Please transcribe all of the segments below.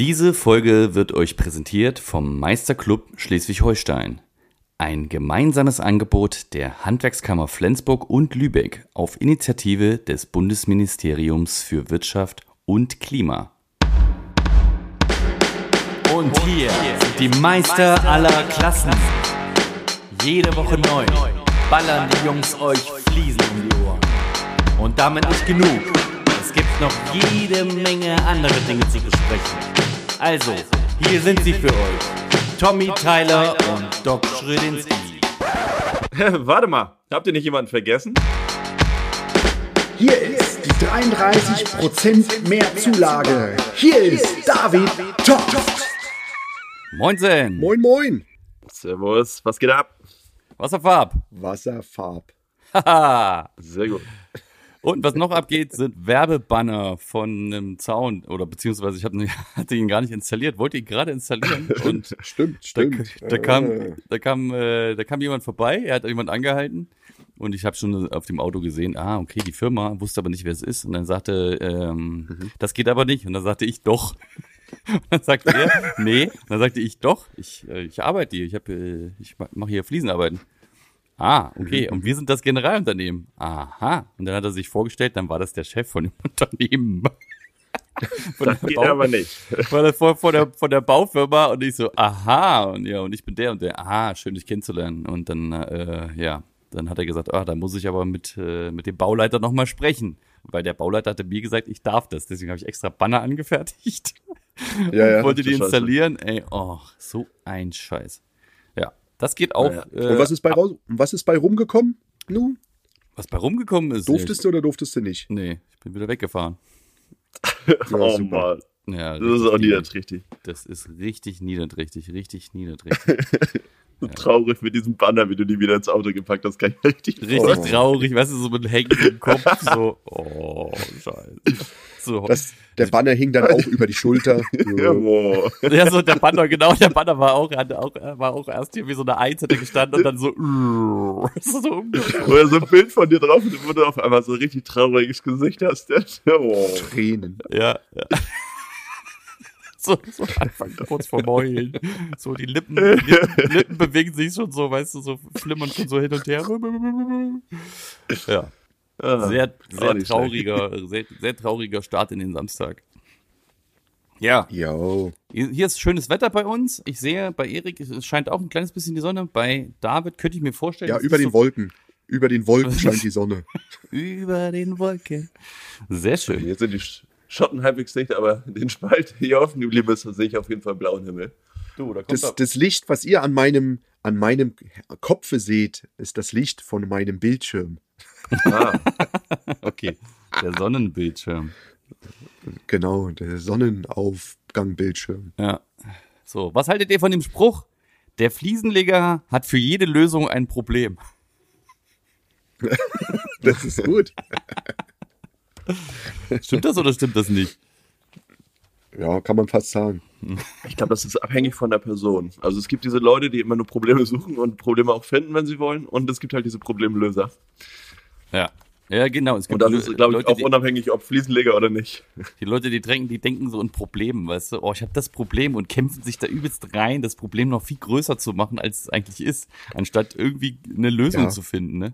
Diese Folge wird euch präsentiert vom Meisterclub Schleswig-Holstein. Ein gemeinsames Angebot der Handwerkskammer Flensburg und Lübeck auf Initiative des Bundesministeriums für Wirtschaft und Klima. Und hier sind die Meister aller Klassen. Jede Woche neu ballern die Jungs euch Fliesen um die Ohren. Und damit nicht genug. Es gibt noch jede Menge andere Dinge zu besprechen. Also, hier sind sie für euch. Tommy Tyler und Doc Schrödinski. Warte mal, habt ihr nicht jemanden vergessen? Hier ist die 33% mehr Zulage. Hier ist David Toft. Moinsen. Moin, moin. Servus, was geht ab? Wasserfarb. Wasserfarb. Haha. Sehr gut. Und was noch abgeht, sind Werbebanner von einem Zaun oder beziehungsweise ich hab, hatte ihn gar nicht installiert, wollte ihn gerade installieren und Stimmt, da, stimmt. da kam, Äh, da kam, äh, da kam jemand vorbei, er hat jemand angehalten und ich habe schon auf dem Auto gesehen, ah okay, die Firma wusste aber nicht, wer es ist und dann sagte, ähm, das geht aber nicht und dann sagte ich doch. Und dann sagte er, nee, und dann sagte ich doch, ich, äh, ich arbeite hier, ich habe, äh, ich mache hier Fliesenarbeiten. Ah, okay. Und wir sind das Generalunternehmen. Aha. Und dann hat er sich vorgestellt, dann war das der Chef von dem Unternehmen. Von Das geht Bau- aber nicht. War das vor, vor, der, von der Baufirma und ich so, aha, und ja, und ich bin der und der, aha, schön dich kennenzulernen. Und dann, äh, ja, dann hat er gesagt, ah, da muss ich aber mit, äh, mit dem Bauleiter nochmal sprechen. Weil der Bauleiter hatte mir gesagt, ich darf das. Deswegen habe ich extra Banner angefertigt. Ja, ja. Wollte die Scheiße. installieren. Ey, oh, so ein Scheiß. Ja, das geht auch. Ja, Äh, Und was ist bei raus, was ist bei rumgekommen? Nu, was bei rumgekommen ist. durftest du oder durftest du nicht? Nee, ich bin wieder weggefahren. oh super. Mann, Ja, das ist auch richtig niederträchtig. Das ist richtig niederträchtig, richtig niederträchtig. So traurig mit diesem Banner, wie du die wieder ins Auto gepackt hast, kann ich richtig Richtig Oh. traurig, weißt du, so mit hängendem Kopf, so, oh, scheiße. So, Das, der Banner hing dann auch über die Schulter. Ja, wow. ja, so der Banner, genau, der Banner war auch, hatte auch, war auch erst hier wie so eine Eins hat er gestanden und dann so, so, so umgekehrt. Oder so ein Bild von dir drauf, wo du auf einmal so ein richtig trauriges Gesicht hast. Ja, wow. Tränen. ja, ja. So, so Anfang kurz vor Heulen. So, die Lippen, die Lippen, Lippen bewegen sich schon so, weißt du, so flimmern schon so hin und her. Ja. Ah, Sehr, sehr nicht trauriger, sehr, sehr trauriger Start in den Samstag. Ja, Jo. hier ist schönes Wetter bei uns. Ich sehe, bei Erik es scheint auch ein kleines bisschen die Sonne. Bei David könnte ich mir vorstellen. Ja, es über den Wolken. Über den Wolken scheint die Sonne. Über den Wolken. Sehr schön. Jetzt sind die Sch- Schotten halbwegs dicht, aber den Spalt, der hier offen geblieben ist, sehe ich auf jeden Fall blauen Himmel. Du, da Das, das Licht, was ihr an meinem, an meinem Kopfe seht, ist das Licht von meinem Bildschirm. Ah, Okay, der Sonnenbildschirm. Genau, der Sonnenaufgangbildschirm. Ja. So, was haltet ihr von dem Spruch? Der Fliesenleger hat für jede Lösung ein Problem. Das ist gut. Stimmt das oder stimmt das nicht? Ja, kann man fast sagen. ich glaube, das ist abhängig von der Person. Also es gibt diese Leute, die immer nur Probleme suchen und Probleme auch finden, wenn sie wollen. Und es gibt halt diese Problemlöser. Ja. Ja, genau. Es Und gibt das Lö- ist, glaube ich, Leute, auch die, unabhängig, ob Fliesenleger oder nicht. die Leute, die denken, die denken so in Problemen, weißt du, oh, ich habe das Problem und kämpfen sich da übelst rein, das Problem noch viel größer zu machen, als es eigentlich ist, anstatt irgendwie eine Lösung Ja. zu finden, ne?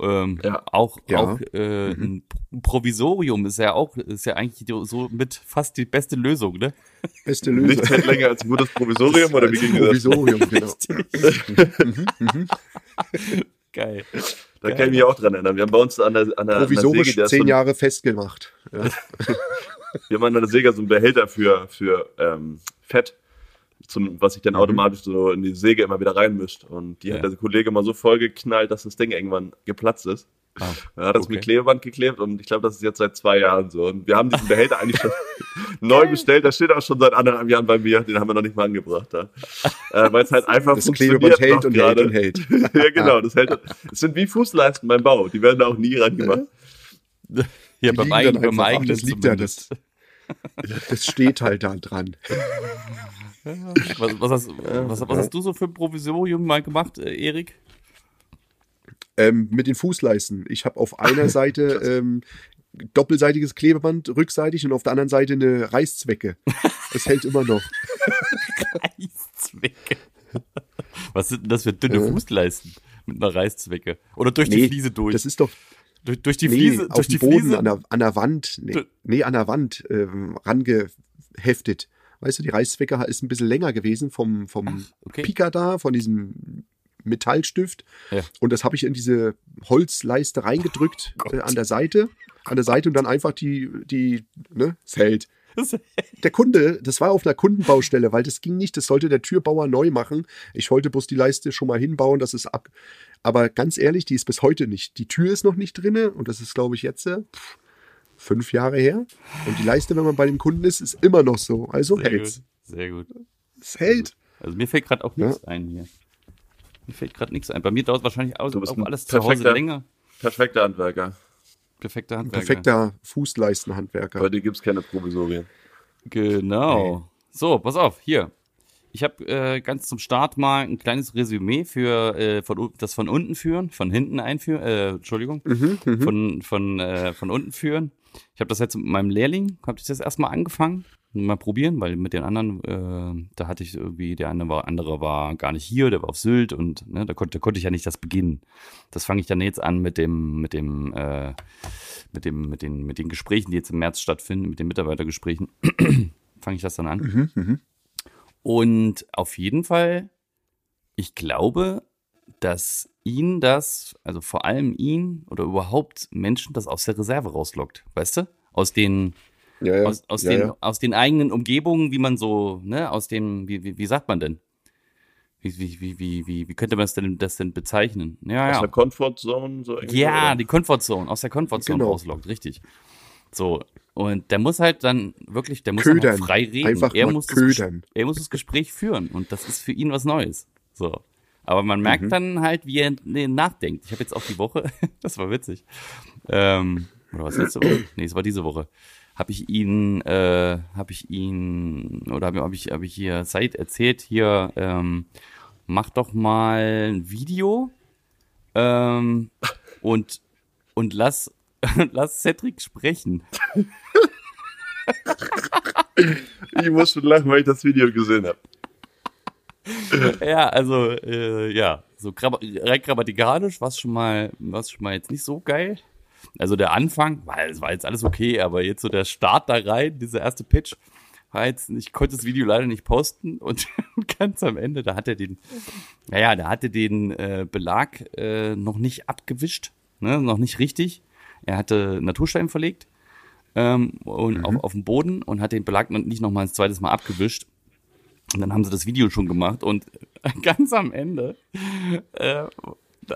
Ähm, Ja. Auch, Ja. auch äh, ein Provisorium ist ja auch, ist ja eigentlich so mit fast die beste Lösung, ne? Beste Nichts Lösung. hält länger als ein gutes Provisorium oder wie ging das? Provisorium, genau. Geil. Da kann ich mich auch dran erinnern. Wir haben bei uns an der, an der, an der Provisorisch Säge, der ist so zehn ein- Jahre festgemacht. Ja. Wir haben an der Säge so einen Behälter für, für ähm, Fett, zum, was sich dann automatisch so in die Säge immer wieder reinmischt. Und die Ja. hat der Kollege mal so vollgeknallt, dass das Ding irgendwann geplatzt ist. Ah, Er hat das okay. mit Klebeband geklebt und ich glaube, das ist jetzt seit zwei Jahren so. Und wir haben diesen Behälter eigentlich schon neu bestellt. Der steht auch schon seit anderthalb Jahren bei mir. Den haben wir noch nicht mal angebracht. Da. Äh, Weil es halt einfach Das funktioniert Klebeband hält und hält gerade. und hält. ja, genau. Das hält. Es sind wie Fußleisten beim Bau. Die werden da auch nie reingemacht. Ja, beim, eigen, beim eigenen das liegt ja, das, das steht halt da dran. Was, was, hast, was, was hast du so für ein Provisorium mal gemacht, äh, Erik? Ähm, mit den Fußleisten. Ich habe auf einer Seite ähm, doppelseitiges Klebeband rückseitig und auf der anderen Seite eine Reißzwecke. Das hält immer noch. Reißzwecke. Was sind denn das für dünne Ja. Fußleisten mit einer Reißzwecke? Oder durch die Nee, Fliese durch? Das ist doch durch, durch die nee, Fliese, auf durch die Boden Fliese. an der, an der Wand. Nee, Du- nee an der Wand ähm, rangeheftet. Weißt du, die Reißzwecke ist ein bisschen länger gewesen vom, vom okay. Pika da, von diesem Metallstift. Ja. Und das habe ich in diese Holzleiste reingedrückt Oh äh, an der Seite. An der Seite und dann einfach die, die, ne, hält. Der Kunde, das war auf einer Kundenbaustelle, weil das ging nicht, das sollte der Türbauer neu machen. Ich wollte bloß die Leiste schon mal hinbauen, dass es ab. Aber ganz ehrlich, die ist bis heute nicht. Die Tür ist noch nicht drinne und das ist, glaube ich, jetzt äh, pff, fünf Jahre her. Und die Leiste, wenn man bei dem Kunden ist, ist immer noch so. Also Sehr hält's. gut. Sehr gut. Es hält. Also mir fällt gerade auch nichts ein hier. Mir fällt gerade nichts ein. Bei mir dauert wahrscheinlich auch, Du bist auch alles zu Hause perfekter- länger. Perfekter Handwerker. Perfekter Ein Handwerker. perfekter Fußleistenhandwerker. Bei dir gibt's keine Provisorien. Genau. So, pass auf, hier. Ich habe äh, ganz zum Start mal ein kleines Resümee für äh, von, das von unten führen, von hinten einführen, äh, Entschuldigung, Mhm, mhm. von von äh, von unten führen. Ich habe das jetzt mit meinem Lehrling, habe ich das erstmal angefangen, mal probieren, weil mit den anderen, äh, da hatte ich irgendwie, der andere war, andere war gar nicht hier, der war auf Sylt und ne, da konnte, da konnte ich ja nicht das beginnen. Das fange ich dann jetzt an mit dem, mit dem, äh, mit dem, mit den, mit den Gesprächen, die jetzt im März stattfinden, mit den Mitarbeitergesprächen, fange ich das dann an. Mhm, mhm. Und auf jeden Fall, ich glaube, dass ihn das, also vor allem ihn oder überhaupt Menschen das aus der Reserve rauslockt, weißt du? Aus den, Ja, ja. aus, aus ja, den, aus den eigenen Umgebungen, wie man so, ne, aus dem, wie, wie, wie sagt man denn? Wie, wie, wie, wie, wie, wie könnte man das denn, das denn bezeichnen? Ja, Aus der Comfortzone so Ja, oder? die Comfortzone, aus der Comfortzone Genau. rauslockt, richtig. So, und der muss halt dann wirklich, der muss Ködern. auch frei reden. Einfach er muss, das, er muss das Gespräch führen und das ist für ihn was Neues. So. Aber man merkt Mhm. dann halt, wie er nee, nachdenkt. Ich habe jetzt auch die Woche, das war witzig. Ähm, oder was letzte Woche? Nee, es war diese Woche. Habe ich ihn, äh, habe ich ihn, oder habe hab ich, hab ich hier Said erzählt, hier, ähm, mach doch mal ein Video ähm, und, und lass, lass Cedric sprechen. Ich muss schon lachen, weil ich das Video gesehen habe. Ja, also, äh, ja, so rein grammatikalisch war es schon mal, war's schon mal jetzt nicht so geil. Also der Anfang, weil es war jetzt alles okay, aber jetzt so der Start da rein, dieser erste Pitch, war jetzt, ich konnte das Video leider nicht posten und ganz am Ende, da hat er den, naja, da hatte den äh, Belag äh, noch nicht abgewischt, ne, noch nicht richtig. Er hatte Naturstein verlegt ähm, und auf, auf dem Boden und hat den Belag noch nicht noch mal ein zweites Mal abgewischt. Und dann haben sie das Video schon gemacht und ganz am Ende, äh,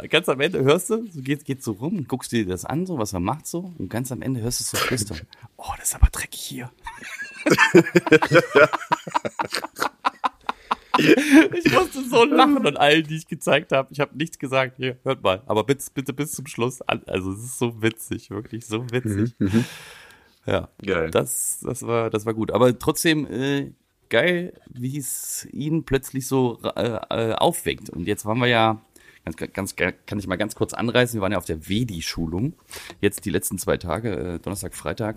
ganz am Ende hörst du, so geht, geht so rum, guckst dir das an, so was er macht so und ganz am Ende hörst du so flüstern. Oh, das ist aber dreckig hier. ich musste so lachen und allen, die ich gezeigt habe. Ich habe nichts gesagt. Hier, hört mal. Aber bitte, bitte bis zum Schluss. an. Also es ist so witzig, wirklich so witzig. Ja. Geil. Das, das war, das war gut. Aber trotzdem äh, geil, wie es ihn plötzlich so äh, äh, aufweckt. Und jetzt waren wir ja, ganz, ganz, kann ich mal ganz kurz anreißen, wir waren ja auf der Vedi-Schulung. Jetzt die letzten zwei Tage, äh, Donnerstag, Freitag.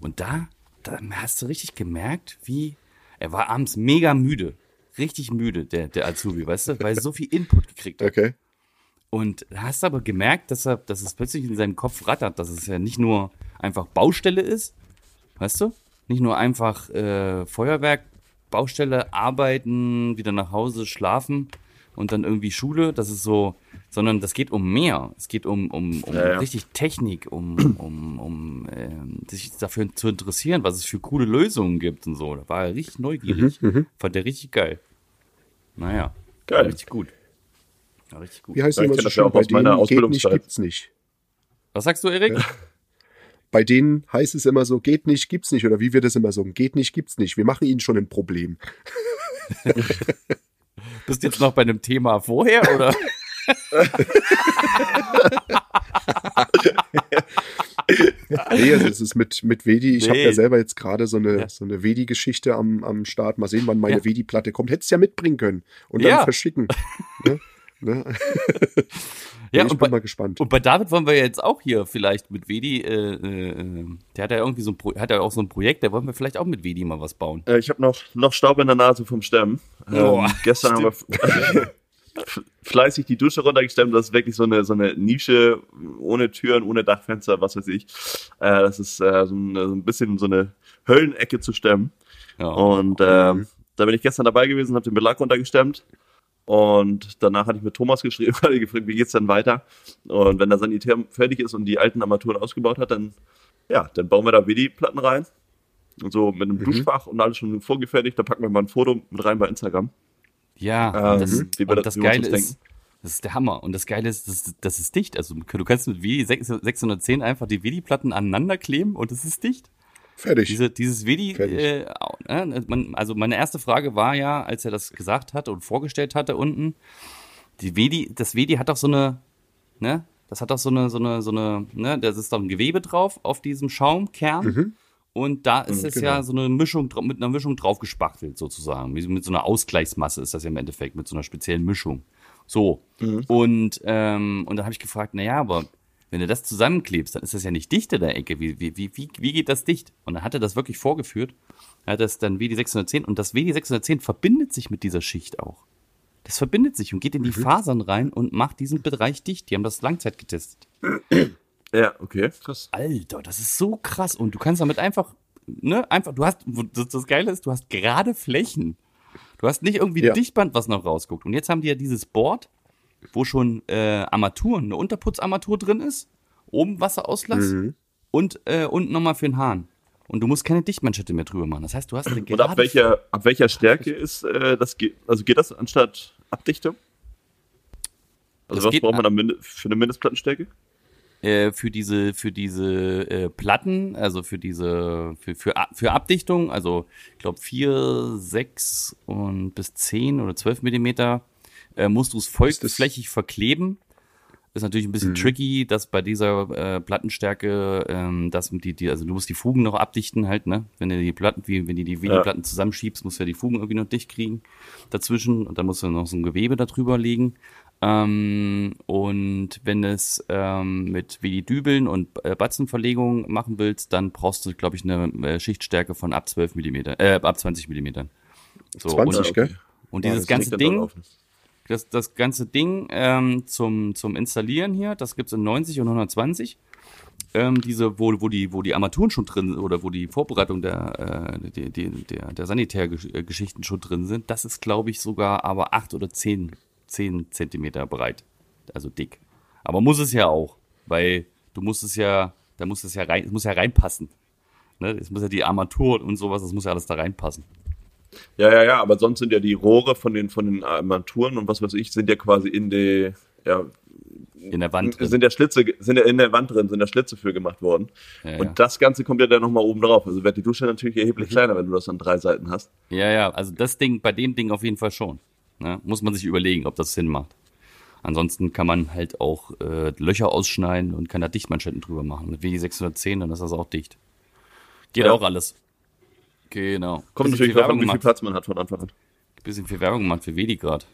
Und da, da hast du richtig gemerkt, wie, er war abends mega müde. Richtig müde, der, der Azubi, weißt du, weil er so viel Input gekriegt hat. Okay. Und da hast du aber gemerkt, dass er, dass es plötzlich in seinem Kopf rattert, dass es ja nicht nur einfach Baustelle ist, weißt du? Nicht nur einfach äh, Feuerwerk, Baustelle, arbeiten, wieder nach Hause, schlafen und dann irgendwie Schule. Das ist so, sondern das geht um mehr. Es geht um, um, um Ja, ja. richtig Technik, um, um, um ähm, sich dafür zu interessieren, was es für coole Lösungen gibt und so. Da war er richtig neugierig. Fand der richtig geil. Naja, Geil. richtig gut. Ja, richtig gut. Wie heißt Ja, immer so schön? ja auch Bei aus meiner denen geht nicht, Ausbildungszeit. gibt's nicht. Was sagst du, Erik? Bei denen heißt es immer so, geht nicht, gibt's nicht. Oder wie wir das immer sagen, geht nicht, gibt's nicht. Wir machen ihnen schon ein Problem. Bist du jetzt noch bei einem Thema vorher oder? Nee, also es ist mit, mit Wedi, ich habe Nee. ja selber jetzt gerade so eine, Ja. so eine Wedi-Geschichte am, am Start. Mal sehen, wann meine Ja. Wedi-Platte kommt. Hättest ja mitbringen können und dann Ja. verschicken. ne? Ne? Ja, ich und bin bei, mal gespannt. und bei David wollen wir jetzt auch hier vielleicht mit Wedi, äh, äh, der hat ja irgendwie so ein Pro hat ja auch so ein Projekt, da wollen wir vielleicht auch mit Wedi mal was bauen. Äh, ich habe noch, noch Staub in der Nase vom Stemmen. Ähm, Oh, gestern haben wir fleißig die Dusche runtergestemmt. Das ist wirklich so eine, so eine Nische ohne Türen, ohne Dachfenster, was weiß ich. Äh, das ist äh, so, ein, so ein bisschen so eine Höllenecke zu stemmen. Ja. Und ähm, da bin ich gestern dabei gewesen, habe den Belag runtergestemmt. Und danach hatte ich mit Thomas geschrieben, weil ich gefragt, wie geht's dann weiter? Und wenn der Sanitär fertig ist und die alten Armaturen ausgebaut hat, dann, ja, dann bauen wir da WD-Platten rein. Und so mit einem Duschfach und alles schon vorgefertigt. Da packen wir mal ein Foto mit rein bei Instagram. Ja, Ähm, das, wie wir das- das wie Geile ist, denken. das ist der Hammer. Und das Geile ist, das, das ist dicht. Also du kannst mit Wedi 610 einfach die Wedi-Platten aneinander kleben und es ist dicht. Fertig. Diese, dieses Wedi, Fertig. äh, man, also meine erste Frage war ja, als er das gesagt hatte und vorgestellt hatte unten, die Wedi, das Wedi hat doch so eine, ne, das hat doch so eine, so eine, so eine, ne, das ist doch ein Gewebe drauf auf diesem Schaumkern. Und da ist es ja genau. so eine Mischung, mit einer Mischung drauf gespachtelt sozusagen. Mit so einer Ausgleichsmasse ist das ja im Endeffekt, mit so einer speziellen Mischung. So. Und, ähm, und dann habe ich gefragt, na ja, aber wenn du das zusammenklebst, dann ist das ja nicht dicht in der Ecke. Wie, wie, wie, wie, wie geht das dicht? Und dann hat er das wirklich vorgeführt. Er hat das dann WD 610 und das WD 610 verbindet sich mit dieser Schicht auch. Das verbindet sich und geht in die Fasern rein und macht diesen Bereich dicht. Die haben das Langzeit getestet. Ja, okay. Krass. Alter, das ist so krass. Und du kannst damit einfach, ne, einfach, du hast, das, das Geile ist, du hast gerade Flächen. Du hast nicht irgendwie Ja. Dichtband, was noch rausguckt. Und jetzt haben die ja dieses Board, wo schon äh, Armaturen, eine Unterputzarmatur drin ist, oben Wasserauslass und äh, unten nochmal für den Hahn. Und du musst keine Dichtmanschette mehr drüber machen. Das heißt, du hast eine Und ab gerade welcher, ab welcher Stärke ist äh, das? Also geht das anstatt Abdichtung? Also Das was braucht man an- dann für eine Mindestplattenstärke? äh, für diese für diese äh, Platten, also für diese für für, für Abdichtung, also ich glaube vier, sechs und bis zehn oder zwölf Millimeter äh, musst du es feuchtflächig verkleben. Ist natürlich ein bisschen tricky, dass bei dieser äh, Plattenstärke, ähm, dass die, die, also du musst die Fugen noch abdichten halt, ne? Wenn du die Platten, wie, wenn du die Videoplatten zusammenschiebst, musst du ja die Fugen irgendwie noch dicht kriegen dazwischen und dann musst du noch so ein Gewebe darüber legen. Ähm, und wenn es ähm, mit wie die Dübeln und äh, Batzenverlegung machen willst, dann brauchst du, glaube ich, eine äh, Schichtstärke von ab 12 Millimeter, äh, ab 20 Millimetern. So, 20, und, gell? und Ja, dieses das ganze Ding. Das, das ganze Ding ähm, zum, zum Installieren hier, das gibt's in 90 und 120. Ähm, diese, wo, wo, die, wo die Armaturen schon drin oder wo die Vorbereitung der, äh, die, die, der, der Sanitärgeschichten schon drin sind, das ist, glaube ich, sogar aber 8 oder 10, 10 Zentimeter breit. Also dick. Aber muss es ja auch, weil du musst es ja, da muss es ja rein, es muss ja reinpassen. Ne? Es muss ja die Armatur und sowas, das muss ja alles da reinpassen. Ja, ja, ja, aber sonst sind ja die Rohre von den, von den Armaturen und was weiß ich, sind ja quasi in die, ja, In der Wand drin. sind ja Schlitze, sind ja in der Wand drin, sind ja Schlitze für gemacht worden. Ja, und ja. das Ganze kommt ja dann nochmal oben drauf. Also wird die Dusche natürlich erheblich kleiner, wenn du das an drei Seiten hast. Ja, ja, also das Ding, bei dem Ding auf jeden Fall schon. Ne? Muss man sich überlegen, ob das Sinn macht. Ansonsten kann man halt auch äh, Löcher ausschneiden und kann da Dichtmanschetten drüber machen. Mit WD 610, dann ist das auch dicht. Geht Ja. auch alles. Genau. Kommt natürlich drauf an, wie viel. Platz man hat von Anfang an. Bisschen viel Werbung gemacht für WD gerade.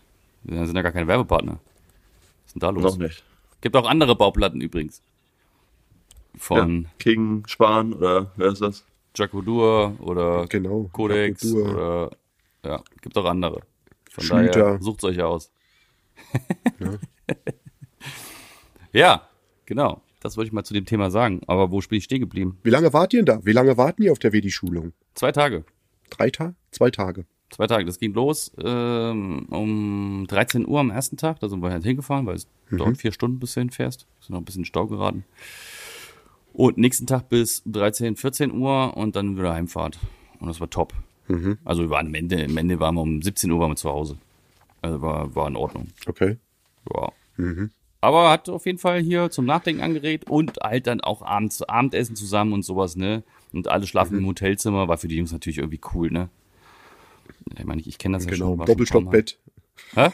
Wir sind ja gar keine Werbepartner. Was ist denn da los? Noch nicht. Gibt auch andere Bauplatten übrigens. Von Ja. King, Spahn oder wer ist das? Jacodur oder Genau. Codex Jacodur. oder ja, gibt auch andere. Von Schlüter. daher sucht euch aus. Ja. genau. Das wollte ich mal zu dem Thema sagen. Aber wo bin ich stehen geblieben? Wie lange wart ihr denn da? Wie lange warten ihr auf der WD-Schulung? Zwei Tage. Drei Tage? Zwei Tage. Zwei Tage. Das ging los ähm, um 13 Uhr am ersten Tag. Da sind wir halt hingefahren, weil es dauert vier Stunden, bis du hinfährst. Sind noch ein bisschen in Stau geraten. Und nächsten Tag bis 13, 14 Uhr und dann wieder Heimfahrt. Und das war top. Also wir waren am Ende, am Ende waren wir um 17 Uhr waren wir zu Hause. Also war, war in Ordnung. Okay. Ja. Aber hat auf jeden Fall hier zum Nachdenken angeregt und halt dann auch abends Abendessen zusammen und sowas, ne? Und alle schlafen im Hotelzimmer, war für die Jungs natürlich irgendwie cool, ne? Ich meine, ich, ich kenne das ja Genau. schon. war schon Mal. Doppelstockbett. Hä?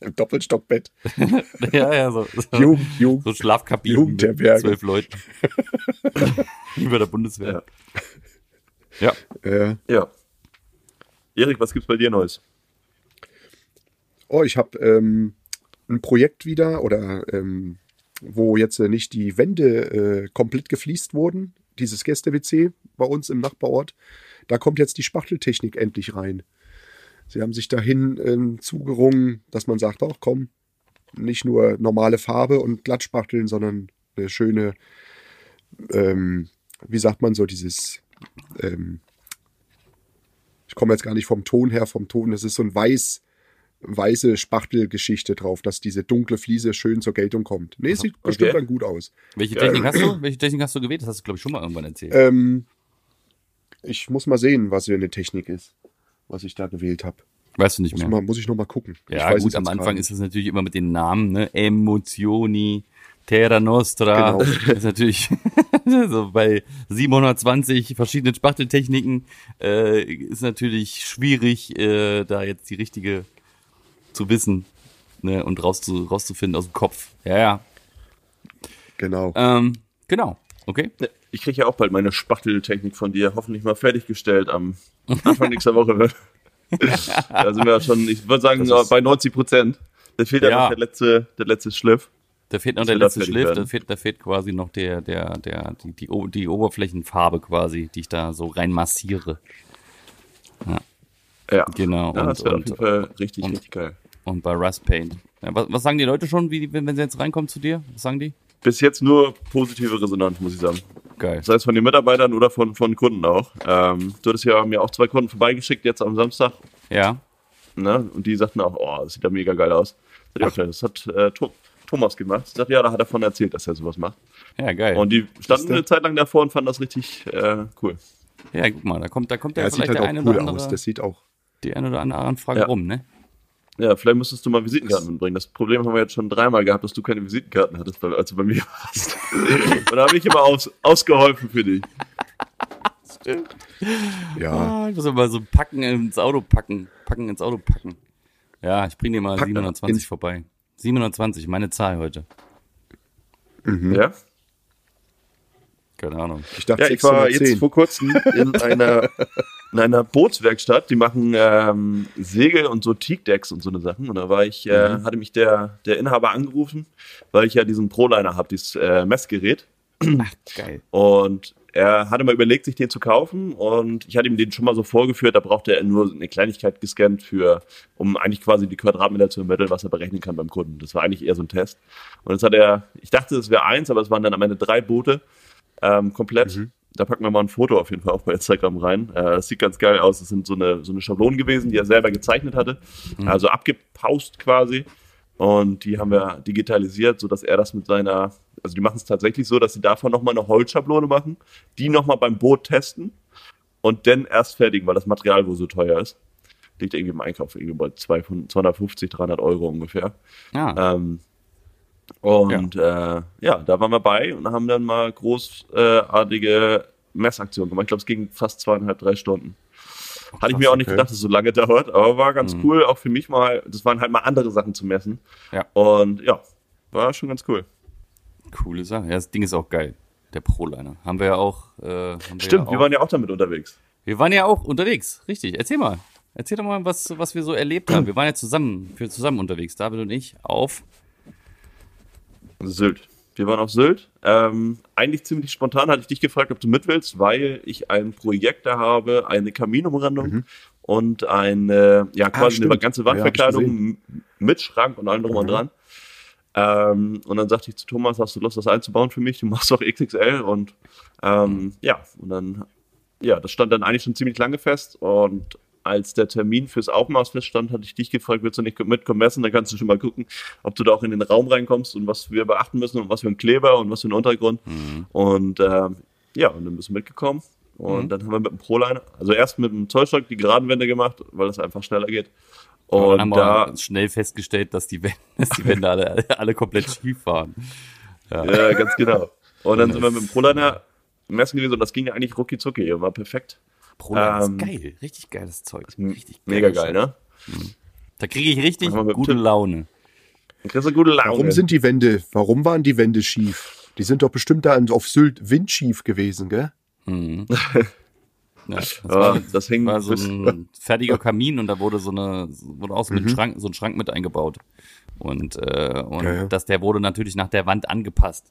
Im Doppelstockbett. Ja, ja, so, so, Jugend, Jugend. so Schlafkabinen mit Jugendherberge. zwölf Leuten. Wie bei der Bundeswehr. Ja. Äh, Ja. Erik, was gibt's bei dir Neues? Oh, ich habe ähm, ein Projekt wieder oder ähm, wo jetzt äh, nicht die Wände äh, komplett gefliest wurden, dieses Gäste-WC bei uns im Nachbarort. Da kommt jetzt die Spachteltechnik endlich rein. Sie haben sich dahin äh, zugerungen, dass man sagt, auch komm, nicht nur normale Farbe und Glattspachteln, sondern eine schöne, ähm, wie sagt man so, dieses, ähm, ich komme jetzt gar nicht vom Ton her, vom Ton, es ist so ein weiß, weiße Spachtelgeschichte drauf, dass diese dunkle Fliese schön zur Geltung kommt. Nee, sieht Okay. bestimmt dann gut aus. Welche Technik hast du? Welche Technik hast du gewählt? Das hast du, glaube ich, schon mal irgendwann erzählt. Ähm, ich muss mal sehen, was für eine Technik ist, was ich da gewählt habe. weißt du nicht Muss, mehr. mal, muss ich noch mal gucken. Ja, gut, am Anfang ist es natürlich immer mit den Namen, ne? Emozioni, Terra Nostra. Genau. Das ist natürlich so bei 720 verschiedenen Spachteltechniken äh, ist natürlich schwierig, äh, da jetzt die richtige zu wissen ne? und rauszu, rauszufinden aus dem Kopf. Ja, ja. Genau. Ähm, genau. Okay. Ich kriege ja auch bald meine Spachteltechnik von dir hoffentlich mal fertiggestellt am Anfang nächster Woche. da sind wir ja schon, ich würde sagen, bei 90 Prozent. Da fehlt ja, Ja. noch der letzte, der letzte Schliff. Da fehlt noch der letzte Schliff, da fehlt, da fehlt quasi noch der, der, der, die, die, die Oberflächenfarbe quasi, die ich da so rein massiere. Ja, Genau. ja und, das wäre auf jeden Fall richtig, und- richtig geil. Und bei Rust Paint. Ja, was, was sagen die Leute schon, wie, wenn, wenn sie jetzt reinkommen zu dir? Was sagen die? Bis jetzt nur positive Resonanz, muss ich sagen. Geil. Sei es von den Mitarbeitern oder von, von Kunden auch. Ähm, du hattest ja mir auch zwei Kunden vorbeigeschickt jetzt am Samstag. Ja. Ne? Und die sagten auch, oh, das sieht ja mega geil aus. Das hat äh, Tho- Thomas gemacht. Ich dachte, ja, da hat er davon erzählt, dass er sowas macht. Ja, geil. Und die standen eine Zeit lang davor und fanden das richtig äh, cool. ja, guck mal, da kommt, da kommt ja, Ja, vielleicht halt der eine cool oder andere, aus. Das sieht auch. die eine oder andere Anfrage Ja. rum, ne? Ja, vielleicht müsstest du mal Visitenkarten mitbringen. Das Problem haben wir jetzt schon dreimal gehabt, dass du keine Visitenkarten hattest, als du bei mir warst. und da habe ich immer aus, ausgeholfen für dich. Ja, Ah, ich muss mal so packen ins Auto packen. Packen ins Auto packen. Ja, ich bring dir mal Packen 720 ins- vorbei. 720, meine Zahl heute. Mhm. Ja? Keine Ahnung. ich dachte Ja, ich war 610. jetzt vor kurzem in einer, in einer Bootswerkstatt. Die machen ähm, Segel und so Teakdecks und so eine Sachen. Und da war ich, äh, hatte mich der, der Inhaber angerufen, weil ich ja diesen Proliner habe, dieses äh, Messgerät. Geil. Und er hatte mal überlegt, sich den zu kaufen und ich hatte ihm den schon mal so vorgeführt, da brauchte er nur eine Kleinigkeit gescannt für, um eigentlich quasi die Quadratmeter zu ermitteln, was er berechnen kann beim Kunden. Das war eigentlich eher so ein Test. Und jetzt hat er, ich dachte, es wäre eins, aber es waren dann am Ende drei Boote, ähm, komplett. Da packen wir mal ein Foto auf jeden Fall auch bei Instagram rein. Äh, das sieht ganz geil aus. Das sind so eine, so eine Schablonen gewesen, die er selber gezeichnet hatte. Also abgepaust quasi. Und die haben wir digitalisiert, sodass er das mit seiner, also die machen es tatsächlich so, dass sie davon nochmal eine Holzschablone machen, die nochmal beim Boot testen und dann erst fertigen, weil das Material wohl so teuer ist. Liegt irgendwie im Einkauf irgendwie bei 250, 300 Euro ungefähr. Ah, Ähm, und ja. Äh, ja, da waren wir bei und haben dann mal großartige Messaktionen gemacht. Ich glaube, es ging fast zweieinhalb, drei Stunden. Hatte ich mir auch nicht okay. gedacht, dass es so lange dauert, aber war ganz cool, auch für mich mal. Das waren halt mal andere Sachen zu messen. Ja. Und ja, war schon ganz cool. coole Sache. Ja, das Ding ist auch geil. Der Proliner. Haben wir ja auch. Äh, wir Stimmt, ja auch. wir waren ja auch damit unterwegs. Wir waren ja auch unterwegs, richtig. Erzähl mal. Erzähl doch mal, was, was wir so erlebt haben. Wir waren ja zusammen, für zusammen unterwegs, David und ich, auf. Sylt. Wir waren auf Sylt. Ähm, eigentlich ziemlich spontan hatte ich dich gefragt, ob du mit willst, weil ich ein Projekt da habe, eine Kaminumrandung und eine, ja, quasi eine stimmt. ganze Ja, Wandverkleidung m- mit Schrank und allem drum und dran. Ähm, und dann sagte ich zu Thomas, hast du Lust, das einzubauen für mich? Du machst doch XXL und ähm, ja, und dann, ja, das stand dann eigentlich schon ziemlich lange fest und als der Termin fürs Aufmaß feststand, hatte ich dich gefragt, willst du nicht mitkommen messen? Dann kannst du schon mal gucken, ob du da auch in den Raum reinkommst und was wir beachten müssen und was für ein Kleber und was für ein Untergrund. Und ähm, ja, und dann bist du mitgekommen. Und dann haben wir mit dem Proliner, also erst mit dem Zollstock die geraden Wände gemacht, weil das einfach schneller geht. Und haben da, wir schnell festgestellt, dass die Wände, dass die Wände alle, alle komplett schief waren. ja, ganz genau. Und dann sind wir mit dem Proliner messen gewesen und das ging ja eigentlich rucki zucki war perfekt. Proliner Ähm, ist geil. Richtig geiles Zeug. Richtig Mega geil, ne? Da kriege ich richtig gute Tipp. Laune. Dann kriegst du gute Laune. Warum sind die Wände, warum waren die Wände schief? Die sind doch bestimmt da auf Sylt windschief gewesen, gell? Mhm. Ja, das Ja, war, das hing war so ein fertiger Kamin und da wurde so eine, wurde auch so, Mhm. Schrank, so ein Schrank mit eingebaut. Und, äh, und Ja, ja. das, der wurde natürlich nach der Wand angepasst.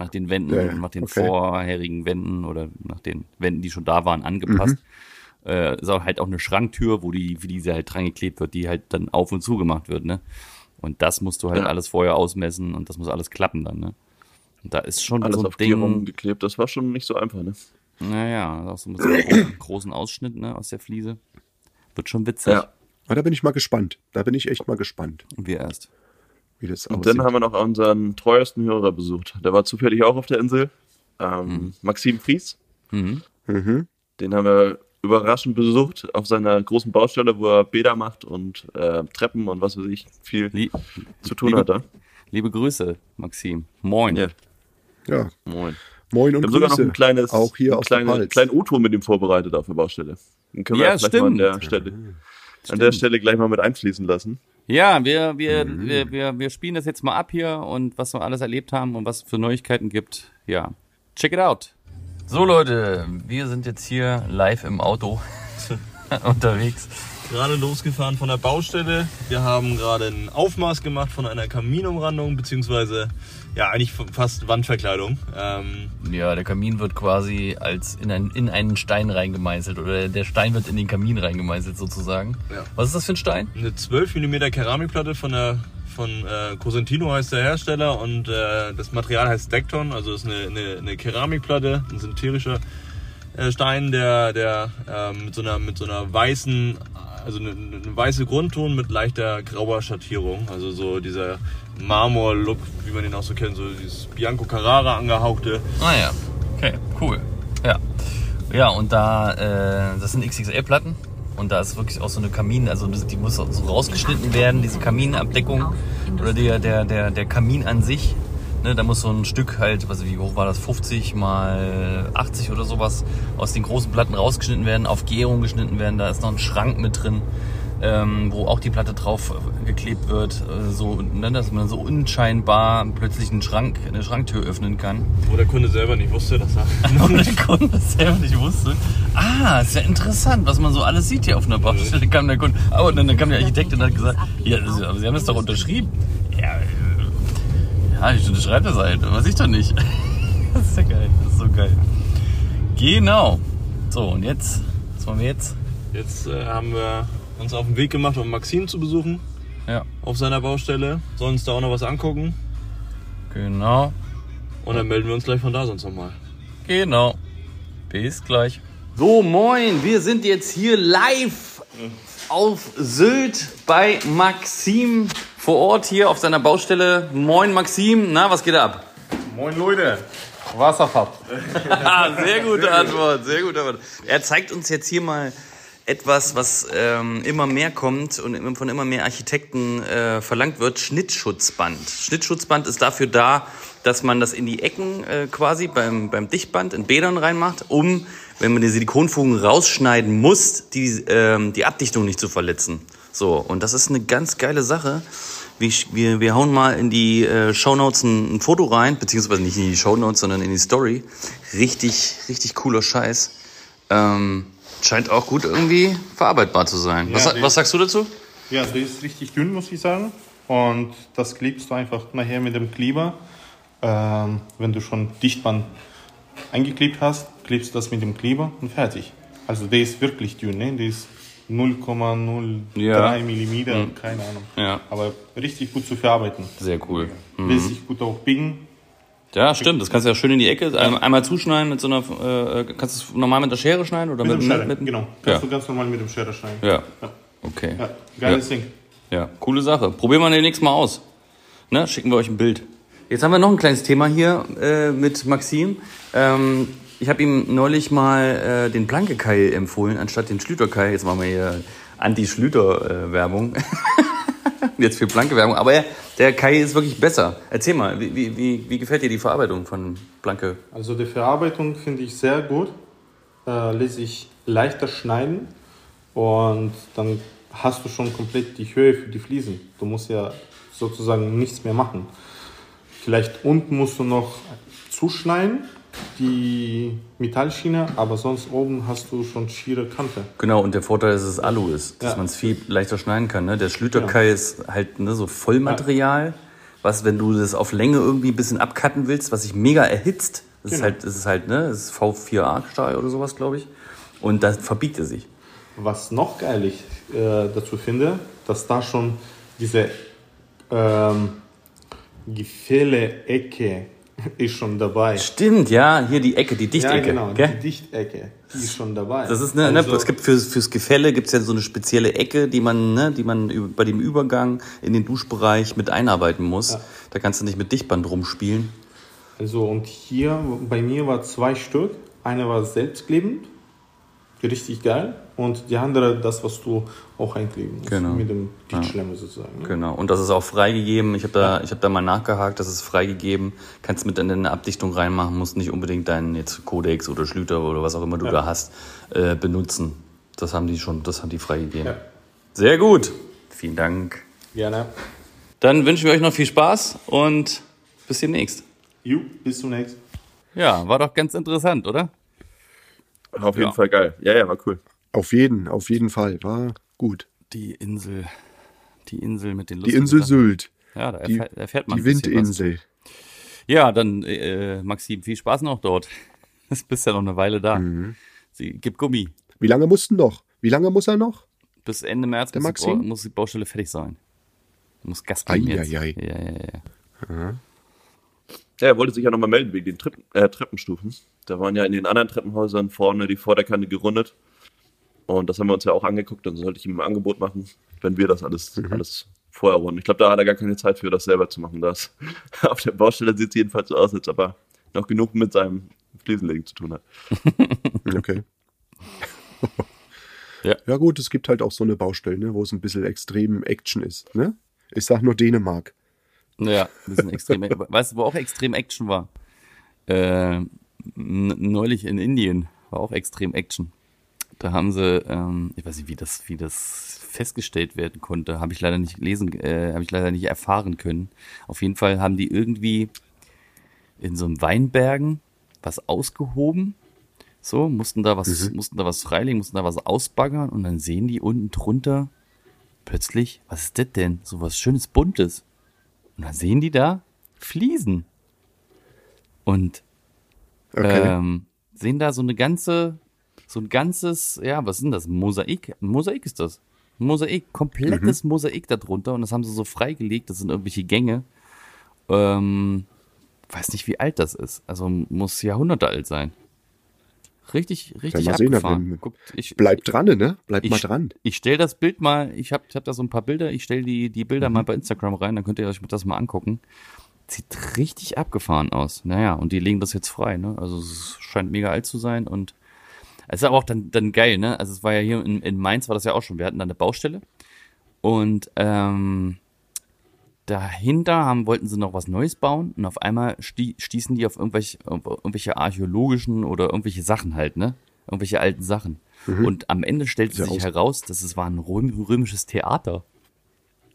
Nach den Wänden, Ja, nach den okay. vorherigen Wänden oder nach den Wänden, die schon da waren, angepasst. Mhm. Äh, ist auch halt auch eine Schranktür, wo die, wie diese halt dran geklebt wird, die halt dann auf und zu gemacht wird, ne? Und das musst du halt Ja. alles vorher ausmessen und das muss alles klappen dann, ne? Und da ist schon Alles so ein auf Ding, geklebt. Das war schon nicht so einfach, ne? naja, auch so mit so einem großen, großen Ausschnitt, ne, aus der Fliese. Wird schon witzig. Ja. Aber da bin ich mal gespannt. Da bin ich echt mal gespannt, Und wir erst. Wie das Und aussieht. dann haben wir noch unseren treuesten Hörer besucht. Der war zufällig auch auf der Insel. Ähm, Maxim Fries. Mhm. mhm. Den haben wir überraschend besucht auf seiner großen Baustelle, wo er Bäder macht und äh, Treppen und was weiß ich, viel Lie zu tun liebe, hat da. Liebe Grüße, Maxim. Moin. Ja, Ja, moin. moin Wir und haben sogar noch Grüße. ein kleines, auch hier ein kleine, kleinen O-Ton mit ihm vorbereitet auf der Baustelle. Den können wir Ja, vielleicht mal an stimmt. der Stelle, an der Stelle gleich mal mit einfließen lassen. Ja, wir, wir, Mhm. wir, wir, wir spielen das jetzt mal ab hier und was wir alles erlebt haben und was es für Neuigkeiten gibt. Ja, check it out. So Leute, wir sind jetzt hier live im Auto unterwegs. gerade losgefahren von der Baustelle. Wir haben gerade ein Aufmaß gemacht von einer Kaminumrandung, beziehungsweise ja eigentlich fast Wandverkleidung. Ähm, Ja, der Kamin wird quasi als in, ein, in einen Stein reingemeißelt oder der Stein wird in den Kamin reingemeißelt sozusagen. Ja. Was ist das für ein Stein? eine 12 mm Keramikplatte von der von äh, Cosentino heißt der Hersteller und äh, das Material heißt Dekton, also ist eine, eine, eine Keramikplatte, ein synthetischer äh, Stein, der, der äh, mit so einer mit so einer weißen, also eine, eine weiße Grundton mit leichter grauer Schattierung, also so dieser Marmor-Look, wie man den auch so kennt, so dieses Bianco Carrara angehauchte. Ah ja, okay, cool. Ja, ja und da, äh, das sind XXL-Platten und da ist wirklich auch so eine Kamin, also die muss so rausgeschnitten werden, diese Kaminabdeckung oder der, der, der, der Kamin an sich. Ne, da muss so ein Stück halt, was, wie hoch war das, 50 mal 80 oder sowas, aus den großen Platten rausgeschnitten werden, auf Gärung geschnitten werden. Da ist noch ein Schrank mit drin, ähm, wo auch die Platte drauf äh, geklebt wird, äh, so, ne, dass man so unscheinbar plötzlich einen Schrank, eine Schranktür öffnen kann. Wo der Kunde selber nicht wusste, dass er Und der Kunde selber nicht wusste. Ah, ist ja interessant, was man so alles sieht hier auf einer Baustelle. Kam der Kunde, aber und dann kam der Architekt und hat gesagt, ja, aber Sie haben es doch unterschrieben. Ja, ja, ich unterschreibe das halt, weiß ich doch nicht. Das ist ja geil, das ist so geil. Genau. So, und jetzt, was machen wir jetzt? Jetzt äh, haben wir uns auf den Weg gemacht, um Maxim zu besuchen Ja, auf seiner Baustelle. Sollen uns da auch noch was angucken. genau, Und dann melden wir uns gleich von da sonst nochmal. genau. Bis gleich. So, moin, wir sind jetzt hier live auf Sylt bei Maxim vor Ort hier auf seiner Baustelle. Moin Maxim, na, was geht ab? Moin Leute, Wasserfahrt. Ah, sehr gute Antwort, sehr gute Antwort. Er zeigt uns jetzt hier mal etwas, was ähm, immer mehr kommt und von immer mehr Architekten äh, verlangt wird, Schnittschutzband. Schnittschutzband ist dafür da, dass man das in die Ecken äh, quasi beim, beim Dichtband in Bädern reinmacht, um, wenn man die Silikonfugen rausschneiden muss, die, ähm, die Abdichtung nicht zu verletzen. So, und das ist eine ganz geile Sache. Wir, wir, wir hauen mal in die äh, Shownotes ein, ein Foto rein, beziehungsweise nicht in die Shownotes, sondern in die Story. Richtig, richtig cooler Scheiß. Ähm, scheint auch gut irgendwie verarbeitbar zu sein. was, Ja, die- was sagst du dazu? Ja, der ist richtig dünn, muss ich sagen. Und das klebst du einfach nachher mit dem Kleber. Ähm, wenn du schon Dichtband eingeklebt hast, klebst du das mit dem Kleber und fertig. Also der ist wirklich dünn, ne? Der ist 0,03 Ja. Millimeter, keine Ahnung. Ja. Aber richtig gut zu verarbeiten. Sehr cool. Lässt sich gut auch biegen. Ja, stimmt. Das kannst du ja schön in die Ecke ein- einmal zuschneiden mit so einer. Äh, kannst du es normal mit der Schere schneiden oder Mit, mit, dem Schere, mit, mit genau. Ja. Kannst du ganz normal mit dem Schere schneiden. ja. Ja, Okay. ja. geiles Ding. Ja, coole Sache. Probieren wir demnächst mal aus. Ne? Schicken wir euch ein Bild. Jetzt haben wir noch ein kleines Thema hier äh, mit Maxim. Ähm, ich habe ihm neulich mal äh, den Planke-Keil empfohlen, anstatt den Schlüter-Keil. Jetzt machen wir hier Anti-Schlüter-Werbung. Jetzt für Planke-Werbung. Aber er, der Keil ist wirklich besser. Erzähl mal, wie, wie, wie, wie gefällt dir die Verarbeitung von Planke? Also die Verarbeitung finde ich sehr gut. Äh, lässt sich leichter schneiden und dann hast du schon komplett die Höhe für die Fliesen. Du musst ja sozusagen nichts mehr machen. Vielleicht unten musst du noch zuschneiden, die Metallschiene, aber sonst oben hast du schon schiere Kante. Genau, und der Vorteil ist, dass es Alu ist, dass Ja. man es viel leichter schneiden kann. Ne? Der Schlüterkeil ist halt ne, so Vollmaterial, was, wenn du das auf Länge irgendwie ein bisschen abcutten willst, was sich mega erhitzt, das ist Genau. halt, das ist halt, ne, das ist V4A-Stahl oder sowas, glaube ich. Und das verbiegt er sich. Was noch geil ich äh, dazu finde, dass da schon diese ähm, Gefälle-Ecke ist schon dabei. Stimmt, ja, hier die Ecke, die Ja, Dichtecke. genau, gell? die Dichtecke, die ist schon dabei. Das ist ne, ne, Also- es gibt fürs, fürs Gefälle gibt's ja so eine spezielle Ecke, die man, ne, die man bei dem Übergang in den Duschbereich mit einarbeiten muss. Ja. Da kannst du nicht mit Dichtband rumspielen. Also und hier bei mir war zwei Stück. Eine war selbstklebend, richtig geil. Und die andere, das, was du auch einkleben musst. Genau. Mit dem Dichtschlemmer sozusagen. ne? Genau. Und das ist auch freigegeben. Ich habe da, ich habe da mal nachgehakt, das ist freigegeben. Kannst mit in deine Abdichtung reinmachen, musst nicht unbedingt deinen jetzt Codex oder Schlüter oder was auch immer du da hast, äh, benutzen. Das haben die schon, das haben die freigegeben. Ja. Sehr gut. Vielen Dank. Gerne. Dann wünschen wir euch noch viel Spaß und bis demnächst. Jo, bis zum nächsten. Ja, war doch ganz interessant, oder? Auf jeden Ja. Fall geil. Ja, ja, war cool. Auf jeden, auf jeden Fall. War gut. Die Insel, die Insel mit den Die lustigen Insel Sachen. Sylt. Ja, da Die, erfährt, erfährt man die was. Windinsel. Ja, dann, äh, Maxim, viel Spaß noch dort. Du bist ja noch eine Weile da. Mhm. Sie, gib Gummi. Wie lange mussten noch? Wie lange muss er noch? Bis Ende März Der muss, die, muss die Baustelle fertig sein. Muss Gas geben Ei, jetzt. Ja, ja, ja. Ja, er wollte sich ja nochmal melden wegen den Treppen, äh, Treppenstufen. Da waren ja in den anderen Treppenhäusern vorne die Vorderkante gerundet. Und das haben wir uns ja auch angeguckt. Dann sollte ich ihm ein Angebot machen, wenn wir das alles, Mhm. alles vorher runden. Ich glaube, da hat er gar keine Zeit für, das selber zu machen. Das auf der Baustelle sieht es jedenfalls so aus, als ob er noch genug mit seinem Fliesenlegen zu tun hat. Okay. Ja. ja gut, es gibt halt auch so eine Baustelle, ne, wo es ein bisschen extrem Action ist. Ne? Ich sag nur Dänemark. Ja, ein bisschen extrem. weißt du, wo auch extrem Action war? Äh, neulich in Indien war auch extrem Action. Da haben sie, ähm, ich weiß nicht, wie das, wie das festgestellt werden konnte, habe ich leider nicht lesen, äh, habe ich leider nicht erfahren können. Auf jeden Fall haben die irgendwie in so einem Weinbergen was ausgehoben. So, mussten da was, mussten da was freilegen, mussten da was ausbaggern und dann sehen die unten drunter plötzlich, was ist das denn? So was schönes Buntes. Und dann sehen die da Fliesen. Und Okay. ähm, sehen da so eine ganze, so ein ganzes, ja, was sind das? Mosaik. Ein Mosaik ist das. Ein Mosaik, komplettes Mosaik darunter. Und das haben sie so freigelegt. Das sind irgendwelche Gänge. Ähm, weiß nicht, wie alt das ist. Also muss Jahrhunderte alt sein. Richtig, richtig mal sehen, abgefahren. wenn- Guckt, ich, Bleibt dran, ne? Bleibt mal ich, dran. Ich stelle das Bild mal, ich habe ich hab da so ein paar Bilder, ich stelle die, die Bilder Mhm. mal bei Instagram rein, dann könnt ihr euch das mal angucken. Sieht richtig abgefahren aus. Naja, und die legen das jetzt frei, ne? Also es scheint mega alt zu sein und es ist aber auch dann, dann geil, ne? Also es war ja hier in, in Mainz war das ja auch schon. Wir hatten da eine Baustelle und ähm, dahinter haben, wollten sie noch was Neues bauen und auf einmal stie stießen die auf irgendwelche, irgendwelche archäologischen oder irgendwelche Sachen halt, ne? Irgendwelche alten Sachen. Und am Ende stellte sich aus- heraus, dass es war ein röm römisches Theater.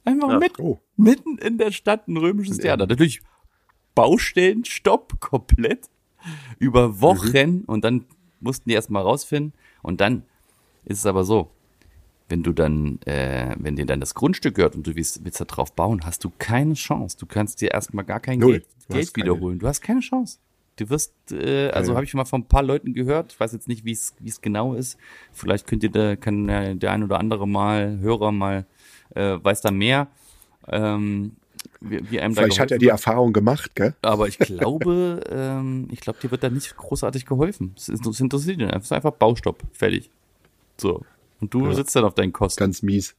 Einfach Ja. mitten, Oh. mitten in der Stadt ein römisches Theater. Natürlich Baustellenstopp komplett über Wochen und dann mussten die erstmal rausfinden und dann ist es aber so, wenn du dann, äh, wenn dir dann das Grundstück gehört und du willst, willst da drauf bauen, hast du keine Chance. Du kannst dir erstmal gar kein Null. Geld, Geld wiederholen. Du hast keine Chance. Du wirst, äh, also Keine. habe ich mal von ein paar Leuten gehört, ich weiß jetzt nicht, wie es wie es genau ist. Vielleicht könnt ihr da, kann äh, der ein oder andere mal, Hörer mal, äh, weiß da mehr. Ähm, wie, wie einem da Vielleicht hat er die. Erfahrung gemacht, gell? Aber ich glaube, ähm, ich glaube, dir wird da nicht großartig geholfen. Es interessiert ihn einfach. Es ist einfach Baustopp. Fertig. So. Und du sitzt dann auf deinen Kosten. Ganz mies.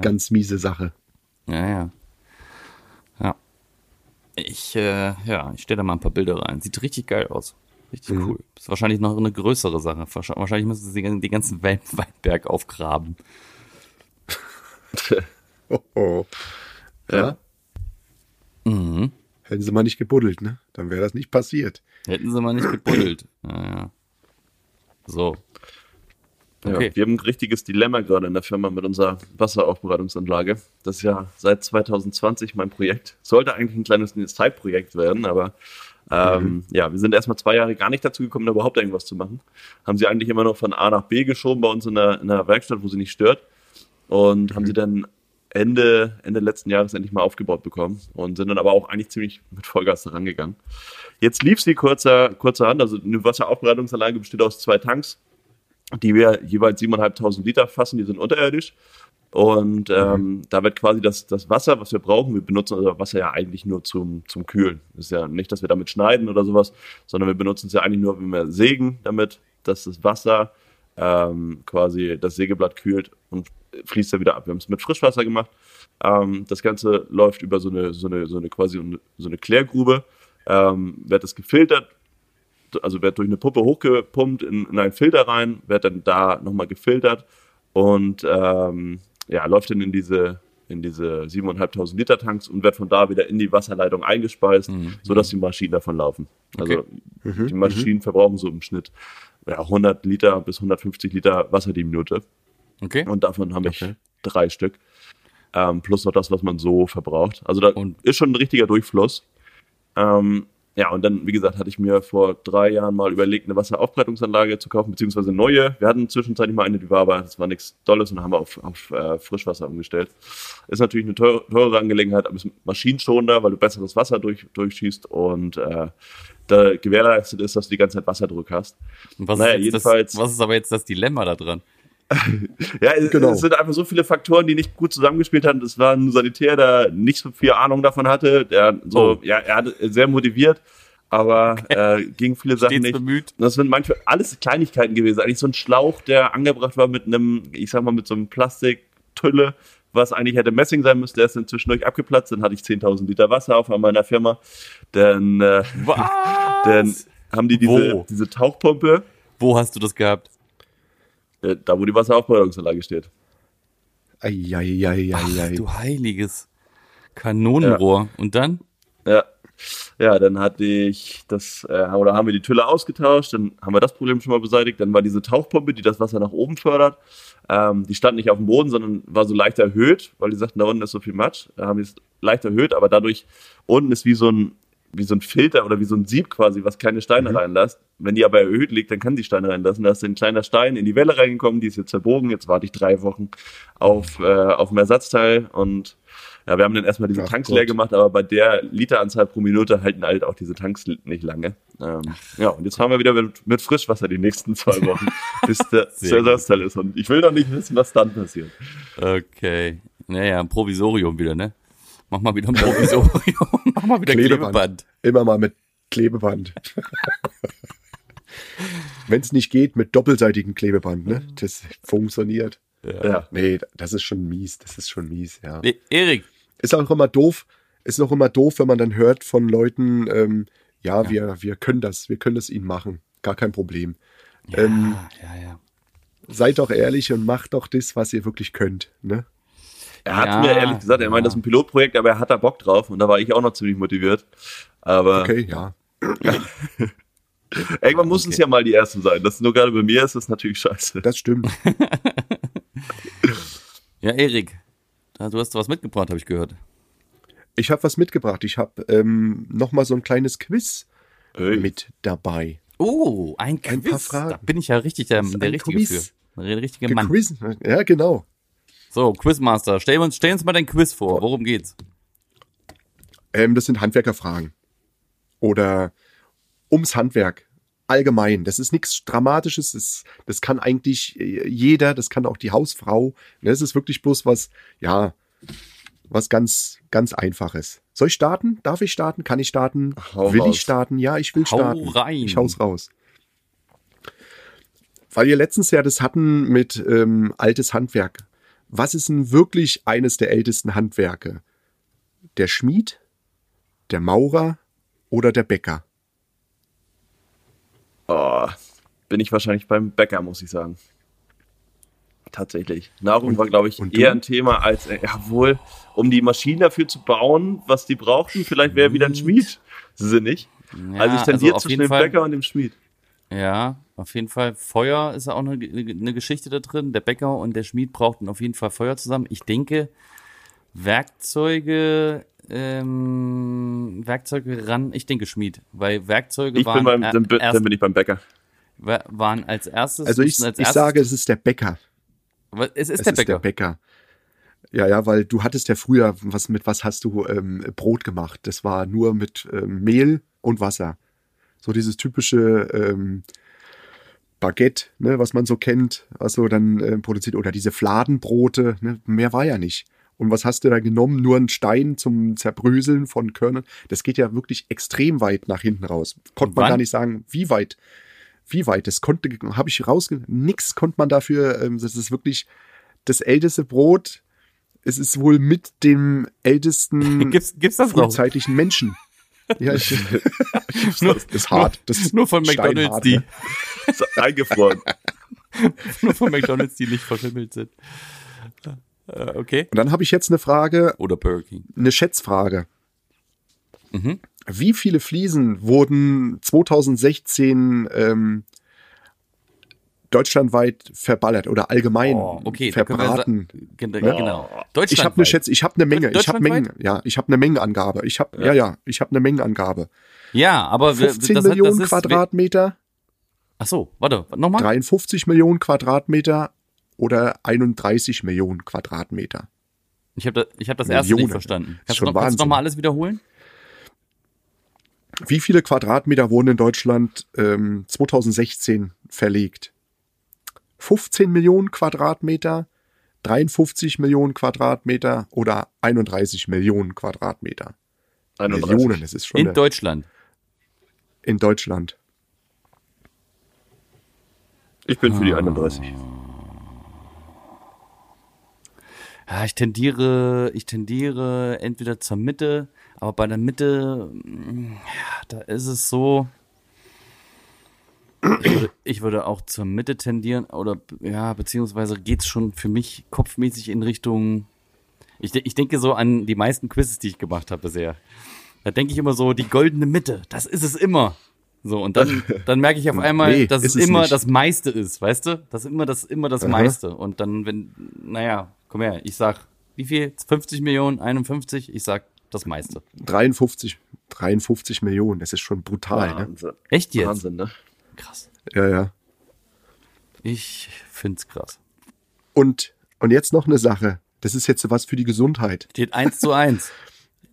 Ganz miese Sache. Ja, ja. Ja. Ich, äh, ja, ich stelle da mal ein paar Bilder rein. Sieht richtig geil aus. Richtig Mhm. cool. Ist wahrscheinlich noch eine größere Sache. Wahrscheinlich müssen sie den ganzen Wein- Weinberg aufgraben. Oh, oh. Ja. Mhm. Hätten sie mal nicht gebuddelt, ne? Dann wäre das nicht passiert. Hätten sie mal nicht gebuddelt. Ja, ja. So. Okay. Ja, wir haben ein richtiges Dilemma gerade in der Firma mit unserer Wasseraufbereitungsanlage. Das ist ja seit 2020 mein Projekt. Sollte eigentlich ein kleines Zeitprojekt werden, aber Ähm, Mhm. Ja, wir sind erstmal zwei Jahre gar nicht dazu gekommen, da überhaupt irgendwas zu machen. Haben sie eigentlich immer noch von A nach B geschoben bei uns in der, in der Werkstatt, wo sie nicht stört. Und Mhm. haben sie dann Ende, Ende letzten Jahres endlich mal aufgebaut bekommen und sind dann aber auch eigentlich ziemlich mit Vollgas rangegangen. Jetzt lief sie kurzer, kurzerhand, also eine Wasseraufbereitungsanlage besteht aus zwei Tanks, die wir jeweils 7.500 Liter fassen, die sind unterirdisch. Und ähm, da wird quasi das, das Wasser, was wir brauchen, wir benutzen unser Wasser ja eigentlich nur zum, zum Kühlen. Ist ja nicht, dass wir damit schneiden oder sowas, sondern wir benutzen es ja eigentlich nur, wenn wir sägen damit, dass das Wasser ähm, quasi das Sägeblatt kühlt und fließt dann wieder ab. Wir haben es mit Frischwasser gemacht. Ähm, das Ganze läuft über so eine, so eine, so eine quasi so eine Klärgrube, ähm, wird das gefiltert, also wird durch eine Puppe hochgepumpt in, in einen Filter rein, wird dann da nochmal gefiltert und ähm, ja, läuft dann in diese in diese 7.500 Liter Tanks und wird von da wieder in die Wasserleitung eingespeist, sodass die Maschinen davon laufen. Also die Maschinen verbrauchen so im Schnitt ja, 100 Liter bis 150 Liter Wasser die Minute. Okay. Und davon habe ich drei Stück. Ähm, plus noch das, was man so verbraucht. Also da Und- ist schon ein richtiger Durchfluss. Ähm, ja, und dann, wie gesagt, hatte ich mir vor drei Jahren mal überlegt, eine Wasseraufbereitungsanlage zu kaufen, beziehungsweise neue. Wir hatten zwischenzeitlich mal eine, die war aber, das war nichts Dolles und haben wir auf, auf äh, Frischwasser umgestellt. Ist natürlich eine teure, teure Angelegenheit, aber ist maschinenschonender, weil du besseres Wasser durch, durchschießt und äh, da gewährleistet ist, dass du die ganze Zeit Wasserdruck hast. Und was, naja, ist jedenfalls- das, was ist aber jetzt das Dilemma da dran? Ja, es, Genau. es sind einfach so viele Faktoren, die nicht gut zusammengespielt haben. Es war ein Sanitär, der nicht so viel Ahnung davon hatte. Der so, Oh. ja, er hat sehr motiviert, aber äh, ging viele Sachen Stets nicht. bemüht. Das sind manchmal alles Kleinigkeiten gewesen. Eigentlich so ein Schlauch, der angebracht war mit einem, ich sag mal, mit so einem Plastiktülle, was eigentlich hätte Messing sein müsste. Der ist dann zwischendurch abgeplatzt. Dann hatte ich 10.000 Liter Wasser auf an meiner Firma. Dann, äh, dann haben die diese, Wo? diese Tauchpumpe, Wo hast du das gehabt? Äh, da wo die Wasseraufbereitungsanlage steht. Eieieiei. Ach, du heiliges Kanonenrohr. Und dann? Ja. Ja, dann hatte ich das, äh, oder haben wir die Tülle ausgetauscht, dann haben wir das Problem schon mal beseitigt. Dann war diese Tauchpumpe, die das Wasser nach oben fördert. Ähm, die stand nicht auf dem Boden, sondern war so leicht erhöht, weil die sagten, da unten ist so viel Matsch. Da haben die es leicht erhöht, aber dadurch unten ist wie so ein, wie so ein Filter oder wie so ein Sieb quasi, was keine Steine reinlässt. Wenn die aber erhöht liegt, dann kann die Steine reinlassen. Da ist ein kleiner Stein in die Welle reingekommen, die ist jetzt verbogen. Jetzt warte ich drei Wochen auf, äh, auf ein Ersatzteil und ja, wir haben dann erstmal diese Ach Tanks Gott. leer gemacht, aber bei der Literanzahl pro Minute halten halt auch diese Tanks nicht lange. Ähm, ja, und jetzt fahren wir wieder mit, mit Frischwasser die nächsten zwei Wochen, bis der Ersatzteil ist. Und ich will noch nicht wissen, was dann passiert. Okay. Naja, ein Provisorium wieder, ne? Mach mal wieder ein Provisorium. Mach mal wieder Klebeband. Klebeband. Immer mal mit Klebeband. Wenn es nicht geht, mit doppelseitigem Klebeband, ne? Das funktioniert. Ja. Nee, das ist schon mies. Das ist schon mies, ja. E Erik, Ist auch immer doof, ist auch immer doof, wenn man dann hört von Leuten, ähm, ja, Wir, wir können das, wir können das ihnen machen. Gar kein Problem. Ähm, ja, ja. seid doch ehrlich und macht doch das, was ihr wirklich könnt. Ne? Er hat Ja, mir ehrlich gesagt, er meint, das ist ein Pilotprojekt, aber er hat da Bock drauf und da war ich auch noch ziemlich motiviert. Aber Okay, ja. irgendwann muss es ja mal die erste sein. Das nur gerade bei mir ist das natürlich scheiße. Das stimmt. Ja, Erik, da- du hast was mitgebracht, habe ich gehört. Ich habe was mitgebracht. Ich habe ähm, noch mal so ein kleines Quiz Ey. mit dabei. Oh, ein Ein Quiz. paar Fragen. Da bin ich ja richtig der, der ein Richtige Quiz. für. Der richtige Mann. Gequiz. Ja, genau. So, Quizmaster, stell uns, stell uns mal dein Quiz vor. Worum geht's? Ähm, das sind Handwerkerfragen. Oder ums Handwerk. Allgemein. Das ist nichts Dramatisches. Das, das kann eigentlich äh, jeder, das kann auch die Hausfrau. Ne, Das ist wirklich bloß was, ja, was ganz, ganz Einfaches. Soll ich starten? Darf ich starten? Kann ich starten? Hau will raus. ich starten? Ja, ich will Hau starten. rein. Ich hau's raus. Weil wir letztens ja das hatten mit ähm, altes Handwerk. Was ist denn wirklich eines der ältesten Handwerke? Der Schmied, der Maurer oder der Bäcker? Oh, bin ich wahrscheinlich beim Bäcker, muss ich sagen. Tatsächlich. Nahrung war, glaube ich, und du? eher ein Thema als, äh, jawohl, um die Maschinen dafür zu bauen, was die brauchten. Vielleicht wäre wieder ein Schmied sinnig. Ja, also ich tendiere auf zwischen dem Fall, Bäcker und dem Schmied. Ja, auf jeden Fall. Feuer ist auch eine, eine Geschichte da drin. Der Bäcker und der Schmied brauchten auf jeden Fall Feuer zusammen. Ich denke, Werkzeuge, ähm, Werkzeuge ran, ich denke Schmied, weil Werkzeuge Ich waren, bin beim, dann, bin- erst, dann bin ich beim Bäcker. wa- waren als erstes. Also ich, als ich sage, es ist der Bäcker. Es ist Es der ist Bäcker. der Bäcker. Ja, ja, weil du hattest ja früher, was mit was hast du ähm, Brot gemacht? Das war nur mit ähm, Mehl und Wasser. So dieses typische ähm, Baguette, ne, was man so kennt, was so dann ähm, produziert. Oder diese Fladenbrote, ne, mehr war ja nicht. Und was hast du da genommen? Nur einen Stein zum Zerbröseln von Körnern. Das geht ja wirklich extrem weit nach hinten raus. Konnte man gar nicht sagen, wie weit. Wie weit? Das konnte, habe ich rausge... Nix konnte man dafür, ähm, das ist wirklich das älteste Brot. Es ist wohl mit dem ältesten Gibt's, gibt's das noch? frühzeitlichen Menschen. Ja, ich, Nur- das ist hart. Das ist Nur von McDonalds, die, eingefroren. nur von McDonalds, die nicht verschimmelt sind. Äh, okay. Und dann habe ich jetzt eine Frage, Oder Burger King. eine Schätzfrage. Mhm. Wie viele Fliesen wurden 2016 ähm, deutschlandweit verballert oder allgemein Oh, okay, wir verbraten? Gen- Ne? Genau. Ich habe eine Schätz, ich habe eine Menge, ich habe? Mengen, ja, ich habe eine Mengenangabe. Ich habe ja. ja, ich habe eine Mengenangabe. Ja, aber wir- 15 das Millionen das ist, Quadratmeter, Ach so, warte, nochmal. 53 Millionen Quadratmeter oder 31 Millionen Quadratmeter. Ich habe da, ich hab das erste nicht Millionen. verstanden. Kannst du schon noch, kannst du noch Wahnsinn. mal alles wiederholen? Wie viele Quadratmeter wurden in Deutschland ähm, 2016 verlegt? 15 Millionen Quadratmeter, 53 Millionen Quadratmeter oder 31 Millionen Quadratmeter? 31. Millionen, das ist schon In eine, Deutschland. in Deutschland. Ich bin für Ah. die 31. Ja, ich tendiere, ich tendiere entweder zur Mitte, aber bei der Mitte, mm, ja, da ist es so. Ich würde, ich würde auch zur Mitte tendieren oder ja, beziehungsweise geht's schon für mich kopfmäßig in Richtung. Ich, ich denke so an die meisten Quizzes, die ich gemacht habe bisher. Da denke ich immer so, die goldene Mitte, das ist es immer. So, und dann, dann merke ich auf einmal, Nee, dass es ist es immer nicht. das meiste ist, weißt du? Das immer das, immer das Aha. meiste. Und dann, wenn, naja, komm her, ich sag, wie viel? 50 Millionen, 51? Ich sag das meiste. 53, 53 Millionen, das ist schon brutal. Ne? Wahnsinn. Echt jetzt? Wahnsinn, ne? Krass. Ja, ja. Ich find's krass. Und, und jetzt noch eine Sache. Das ist jetzt was für die Gesundheit. Steht eins zu eins.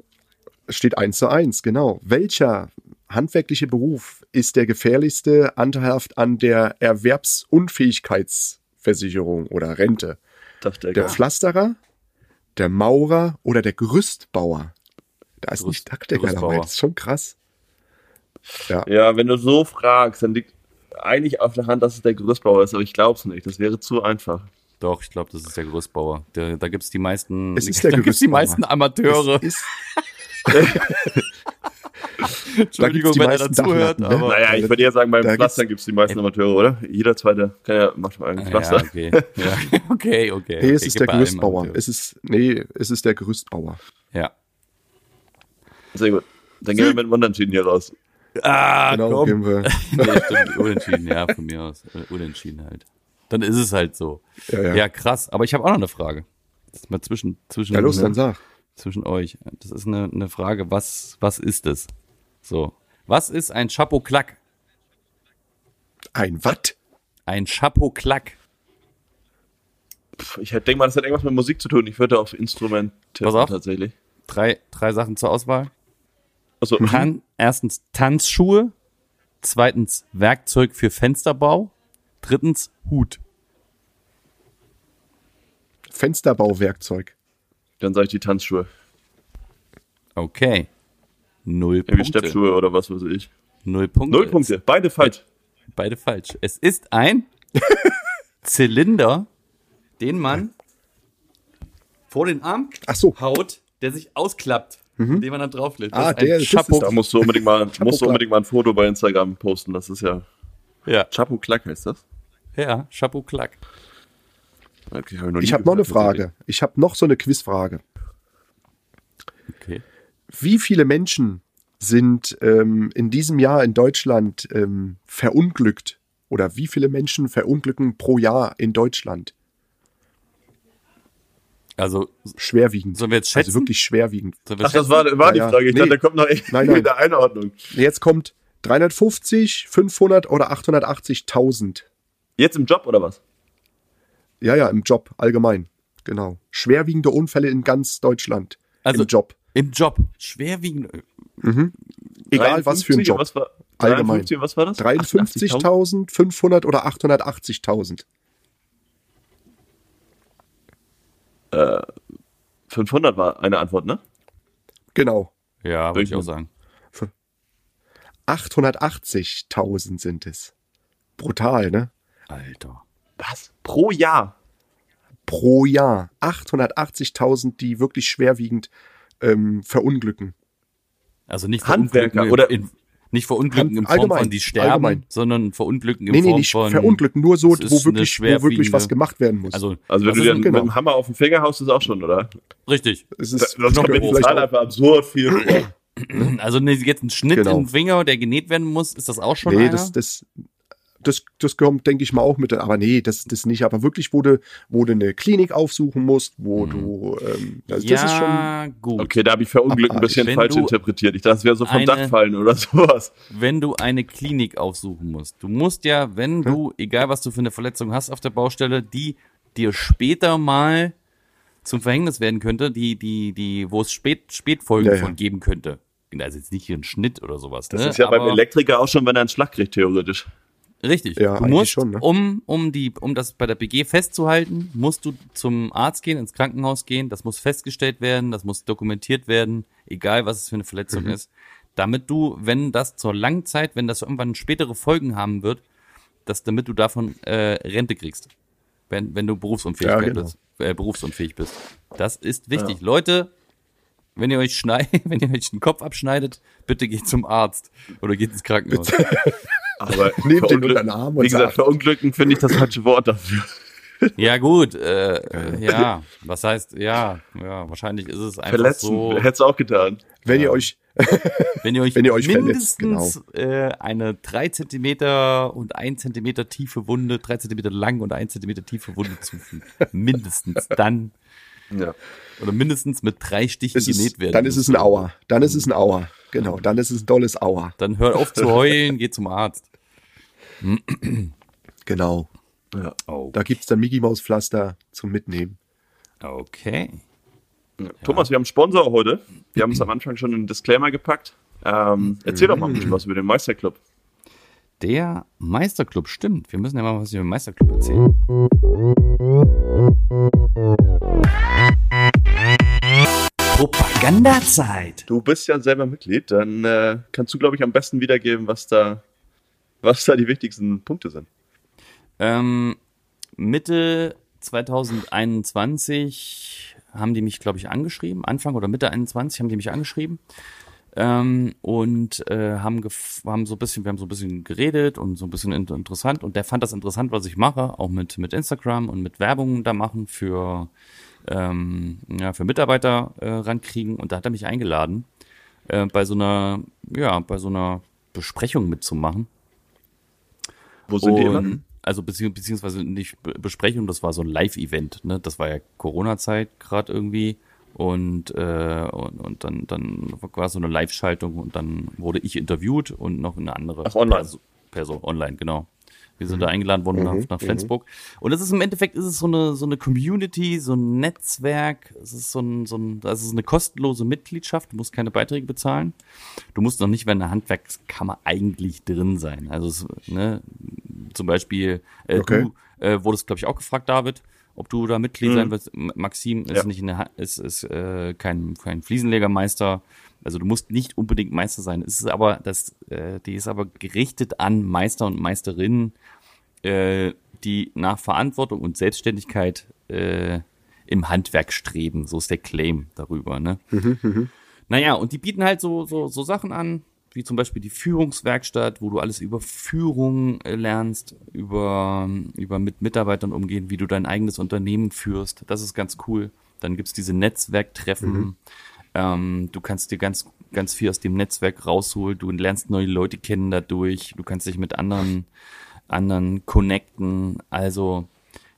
Steht eins zu eins, genau. Welcher handwerkliche Beruf ist der gefährlichste anteilhaft an der Erwerbsunfähigkeitsversicherung oder Rente? Dachte Der er Pflasterer, der Maurer oder der Gerüstbauer? Da ist Gerüst- nicht Dachdecker dabei. Das ist schon krass. Ja. Ja, wenn du so fragst, dann liegt eigentlich auf der Hand, dass es der Gerüstbauer ist, aber ich glaub's nicht. Das wäre zu einfach. Doch, ich glaube, das ist der Gerüstbauer. Der, da gibt's die meisten, Es ist der da gibt's die meisten Amateure. Es ist, Entschuldigung, wenn er meisten zuhört, Dachlatten, ne? aber. Naja, ich würde eher sagen, beim Da Pflastern gibt's die meisten Amateure, oder? Jeder zweite kann ja, macht mal einen Ja, Pflaster. okay. Ja. okay, okay. nee, es okay, ist der Gerüstbauer. Es ist, nee, es ist der Gerüstbauer. Ja. Sehr gut. Dann gehen wir mit dem Unentschieden hier raus. Ah, Genau, komm. gehen wir. Nee, stimmt, unentschieden, ja, von mir aus. Äh, Unentschieden halt. Dann ist es halt so. Ja, ja. Ja, krass. Aber ich habe auch noch eine Frage. Das ist mal zwischen, zwischen, Ja, los, ne, dann sag. zwischen euch. Das ist eine, eine Frage, was, was ist es? So. Was ist ein Chapeau-Clack? Ein Watt? Ein Chapeau-Clack. Ich denke mal, das hat irgendwas mit Musik zu tun. Ich würde auf Instrument tippen, Pass auf. tatsächlich. Drei, drei Sachen zur Auswahl. Achso, Tan erstens Tanzschuhe. Zweitens Werkzeug für Fensterbau. Drittens Hut. Fensterbauwerkzeug. dann sage ich die Tanzschuhe. Okay. Null Irgendwie Punkte. Steppschuhe oder was weiß ich. Null Punkte. Null Punkte. Beide falsch. Beide falsch. Es ist ein Zylinder, den man vor den Arm Ach so. haut, der sich ausklappt, den man dann drauflegt. Ah, der- ist Chapeau. Da musst du unbedingt mal, musst du unbedingt mal ein Foto bei Instagram posten. Das ist ja. ja, Chapeau Clack heißt das. ja, Chapeau Clack. Okay, hab noch nie Ich habe noch eine Frage. Ich habe noch so eine Quizfrage. Okay. Wie viele Menschen sind ähm, in diesem Jahr in Deutschland ähm, verunglückt? Oder wie viele Menschen verunglücken pro Jahr in Deutschland? Also, Schwerwiegend. sollen wir jetzt schätzen? Also wirklich schwerwiegend. Wir Ach, das war, war die Ja. Frage. Ich Nee. dachte, da kommt noch echt Nein, nein. der Einordnung. Jetzt kommt 350, 500 oder 880.000. Jetzt im Job oder was? Ja, ja, im Job allgemein. Genau. Schwerwiegende Unfälle in ganz Deutschland. Also- Im Job. Im Job. Schwerwiegend. Egal was für ein 53, Job. Was war, Allgemein. 53, was war das? 53.000, 500 oder 880.000. 500 war eine Antwort, ne? Genau. Ja, würde ich auch sagen. 880.000 sind es. Brutal, ne? Alter. Was? Pro Jahr? Pro Jahr. 880.000, die wirklich schwerwiegend ähm, verunglücken. Also nicht Handwerker verunglücken oder- in, nicht verunglücken in Form von die sterben, allgemein. sondern verunglücken in Nee, nee, Form nicht von verunglücken, nur so, wo wirklich, wo wirklich was gemacht werden muss. Also, Also wenn du dir ein- mit genau. dem Hammer auf den Finger haust, ist auch schon, oder? richtig. es Das, ist das kommt vielleicht einfach absurd viel vor. Also ne, jetzt ein Schnitt Genau. im Finger, der genäht werden muss, ist das auch schon Nee, einer? das, das, das, das kommt, denke ich mal, auch mit. Aber nee, das, das nicht. Aber wirklich, wo du, wo du eine Klinik aufsuchen musst, wo du, ähm, also das ist schon, ja, gut. Okay, da habe ich Verunglück ein bisschen Wenn falsch interpretiert. Ich dachte, es wäre so vom eine- Dach fallen oder sowas. Wenn du eine Klinik aufsuchen musst, du musst ja, wenn du, egal was du für eine Verletzung hast auf der Baustelle, die dir später mal zum Verhängnis werden könnte, die, die, die, wo es Spät, Spätfolgen Ja, ja. von geben könnte. Also jetzt nicht hier ein Schnitt oder sowas. Das ne? ist ja beim Aber- Elektriker auch schon, wenn er einen Schlag kriegt, theoretisch. Richtig. Ja, du musst, schon, ne? um, um die, um das bei der BG festzuhalten, musst du zum Arzt gehen, ins Krankenhaus gehen. Das muss festgestellt werden, das muss dokumentiert werden, egal was es für eine Verletzung Mhm. ist. Damit du, wenn das zur Langzeit, wenn das irgendwann spätere Folgen haben wird, dass damit du davon äh, Rente kriegst. Wenn, wenn du berufsunfähig Ja, genau. bist, äh, berufsunfähig bist. Das ist wichtig. Leute, wenn ihr euch schneidet, wenn ihr euch den Kopf abschneidet, bitte geht zum Arzt oder geht ins Krankenhaus. Aber Nehmt den unter den Arm und Wie gesagt, sagt- verunglücken finde ich das falsche Wort dafür. Ja, gut, äh, äh, ja, was heißt, ja, ja, wahrscheinlich ist es einfach Verletzen, so, hättest du auch getan. wenn ihr euch, wenn ihr euch, wenn ihr euch verletzt, mindestens äh, eine drei Zentimeter und ein Zentimeter tiefe Wunde, drei Zentimeter lang und ein Zentimeter tiefe Wunde zufügt, mindestens dann, Ja. oder mindestens mit drei Stichen ist genäht es, werden. dann ist es ein Auer. Dann ist es ein Auer. Genau, dann ist es ein dolles Auer. Dann hört auf zu heulen, geht zum Arzt. Genau. ja. Oh, Da gibt's dann Mickey Maus Pflaster zum Mitnehmen. okay. Thomas, wir haben einen Sponsor heute. Wir haben uns am Anfang schon einen Disclaimer gepackt. Ähm, erzähl doch mal ein bisschen was über den Meisterclub. Der Meisterclub, stimmt. Wir müssen ja mal was über den Meisterclub erzählen. Propagandazeit. Du bist ja selber Mitglied, dann äh, kannst du, glaube ich, am besten wiedergeben, was da, was da die wichtigsten Punkte sind. Ähm, Mitte 2021 haben die mich, glaube ich, angeschrieben. Anfang oder Mitte 21 haben die mich angeschrieben. Ähm, und äh, haben, haben so ein bisschen, wir haben so ein bisschen geredet und so ein bisschen in interessant. Und der fand das interessant, was ich mache, auch mit, mit Instagram und mit Werbung da machen für, ähm, ja, für Mitarbeiter äh, rankriegen. Und da hat er mich eingeladen, äh, bei so einer, ja, bei so einer Besprechung mitzumachen. Wo sind die immer? Und, also bezieh beziehungsweise nicht Be- Besprechung, das war so ein Live-Event, ne? Das war ja Corona-Zeit gerade irgendwie. Und, äh, und, und dann, dann war so eine Live-Schaltung und dann wurde ich interviewt und noch eine andere Ach, online. Perso Person online, genau. Wir sind da eingeladen worden nach, nach Flensburg. Und es ist im Endeffekt ist es so eine, so eine Community, so ein Netzwerk. Es ist so ein, so ein, das ist eine kostenlose Mitgliedschaft. Du musst keine Beiträge bezahlen. Du musst noch nicht bei einer Handwerkskammer eigentlich drin sein. Also, es, ne, zum Beispiel, äh, Okay. du äh, wurdest, glaube ich, auch gefragt, David, ob du da Mitglied sein willst. Maxim ist Ja. nicht in der, Ha- ist, ist äh, kein, kein Fliesenlegermeister. Also du musst nicht unbedingt Meister sein. Es ist aber, das, äh, die ist aber gerichtet an Meister und Meisterinnen, äh, die nach Verantwortung und Selbstständigkeit äh, im Handwerk streben. So ist der Claim darüber. Ne? Naja, und die bieten halt so, so, so Sachen an, wie zum Beispiel die Führungswerkstatt, wo du alles über Führung äh, lernst, über, über mit Mitarbeitern umgehen, wie du dein eigenes Unternehmen führst. Das ist ganz cool. Dann gibt's diese Netzwerktreffen. Ähm, du kannst dir ganz, ganz viel aus dem Netzwerk rausholen. Du lernst neue Leute kennen dadurch. Du kannst dich mit anderen, anderen connecten. Also,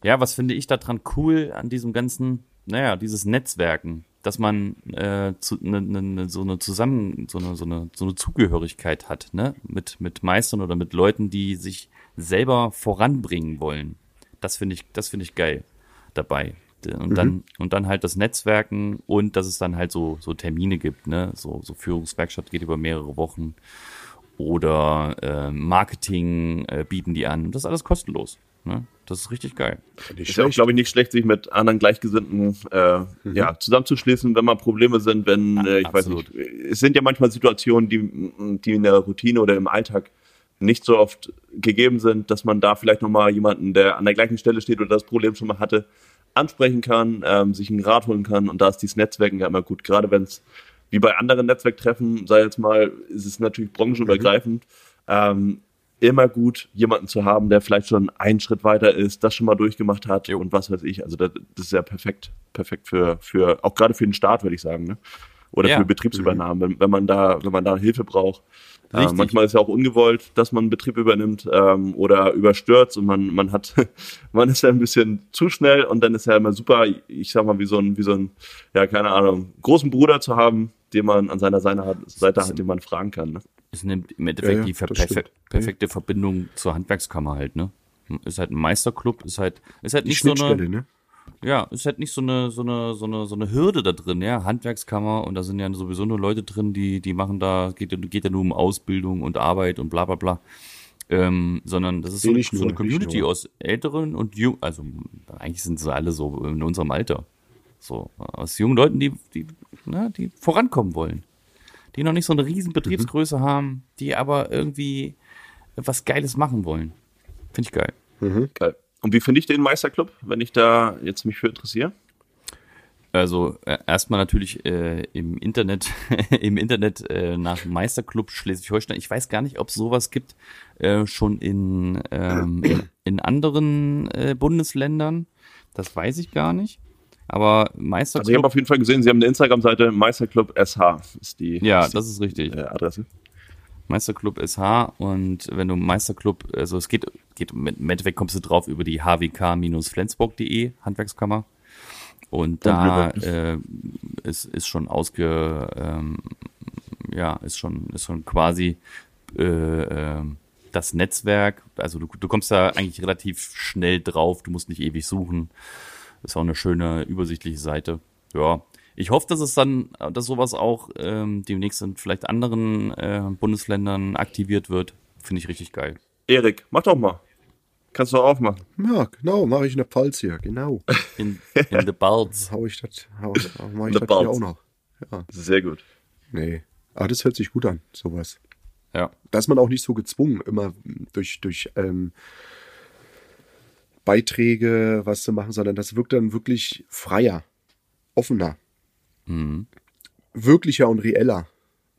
ja, was finde ich daran cool an diesem ganzen naja, dieses Netzwerken, dass man äh, zu, ne, ne, ne, so eine zusammen so eine, so eine so eine Zugehörigkeit hat, ne, mit mit Meistern oder mit Leuten, die sich selber voranbringen wollen. Das finde ich, das finde ich geil dabei. Und dann, mhm. und dann halt das Netzwerken und dass es dann halt so, so Termine gibt, ne? So, so Führungswerkstatt geht über mehrere Wochen oder äh, Marketing äh, bieten die an. Das ist alles kostenlos. Ne? Das ist richtig geil. Ist ja auch, glaube ich, nicht schlecht, sich mit anderen Gleichgesinnten äh, mhm. ja, zusammenzuschließen, wenn mal Probleme sind, wenn, äh, ich Absolut. weiß nicht, es sind ja manchmal Situationen, die, die in der Routine oder im Alltag nicht so oft gegeben sind, dass man da vielleicht nochmal jemanden, der an der gleichen Stelle steht oder das Problem schon mal hatte, ansprechen kann, ähm, sich einen Rat holen kann und da ist dieses Netzwerken ja immer gut. Gerade wenn es wie bei anderen Netzwerktreffen, sei jetzt mal, ist es natürlich branchenübergreifend, mhm. ähm, immer gut, jemanden zu haben, der vielleicht schon einen Schritt weiter ist, das schon mal durchgemacht hat und was weiß ich. Also das, das ist ja perfekt, perfekt für, für auch gerade für den Start, würde ich sagen, ne? Oder ja. für Betriebsübernahmen, wenn, wenn man da, wenn man da Hilfe braucht. Äh, manchmal ist ja auch ungewollt, dass man einen Betrieb übernimmt ähm, oder überstürzt und man, man hat, man ist ja ein bisschen zu schnell und dann ist ja immer super, ich sag mal, wie so ein, wie so ein, ja, keine Ahnung, großen Bruder zu haben, den man an seiner Seite hat, Seite hat den man fragen kann. Ne? Es nimmt im Endeffekt ja, ja, die perfe perfekte Verbindung zur Handwerkskammer halt, ne? Ist halt ein Meisterclub, ist halt, ist halt nicht so eine, ne? Ja, ist halt nicht so eine, so eine, so eine, so eine Hürde da drin, ja. Handwerkskammer und da sind ja sowieso nur Leute drin, die, die machen da, geht, geht ja nur um Ausbildung und Arbeit und bla bla bla. Ähm, sondern das ist so, so eine Community aus älteren und jung, also eigentlich sind sie alle so in unserem Alter. So, aus jungen Leuten, die, die, na, die vorankommen wollen. Die noch nicht so eine riesen Betriebsgröße mhm. haben, die aber irgendwie was Geiles machen wollen. Finde ich geil. Mhm. Geil. Und wie finde ich den Meisterclub, wenn ich da jetzt mich für interessiere? Also äh, erstmal natürlich äh, im Internet, im Internet äh, nach Meisterclub Schleswig-Holstein. Ich weiß gar nicht, ob sowas gibt äh, schon in, ähm, in, in anderen äh, Bundesländern. Das weiß ich gar nicht. Aber Meisterclub. Also ich habe auf jeden Fall gesehen, Sie haben eine Instagram-Seite Meisterclub SH ist die. Ja, ist das ist richtig. Äh, Adresse. Meisterclub SH und wenn du Meisterclub, also es geht, geht im Endeffekt kommst du drauf über die hwk-flensburg.de Handwerkskammer und da äh, ist, ist schon ausge, ähm, ja, ist schon, ist schon quasi äh, äh, das Netzwerk, also du, du kommst da eigentlich relativ schnell drauf, du musst nicht ewig suchen. Ist auch eine schöne, übersichtliche Seite. Ja, ich hoffe, dass es dann, dass sowas auch ähm, demnächst in vielleicht anderen äh, Bundesländern aktiviert wird. Finde ich richtig geil. Erik, mach doch mal. Kannst du auch machen. Ja, genau, mache ich in der Pfalz hier, genau. In, in the Balz. hau ich das, hau, mach ich das hier auch noch. Ja. Sehr gut. Nee, aber das hört sich gut an, sowas. Ja. Da ist man auch nicht so gezwungen, immer durch, durch ähm, Beiträge was zu machen, sondern das wirkt dann wirklich freier, offener. Mhm. Wirklicher und reeller.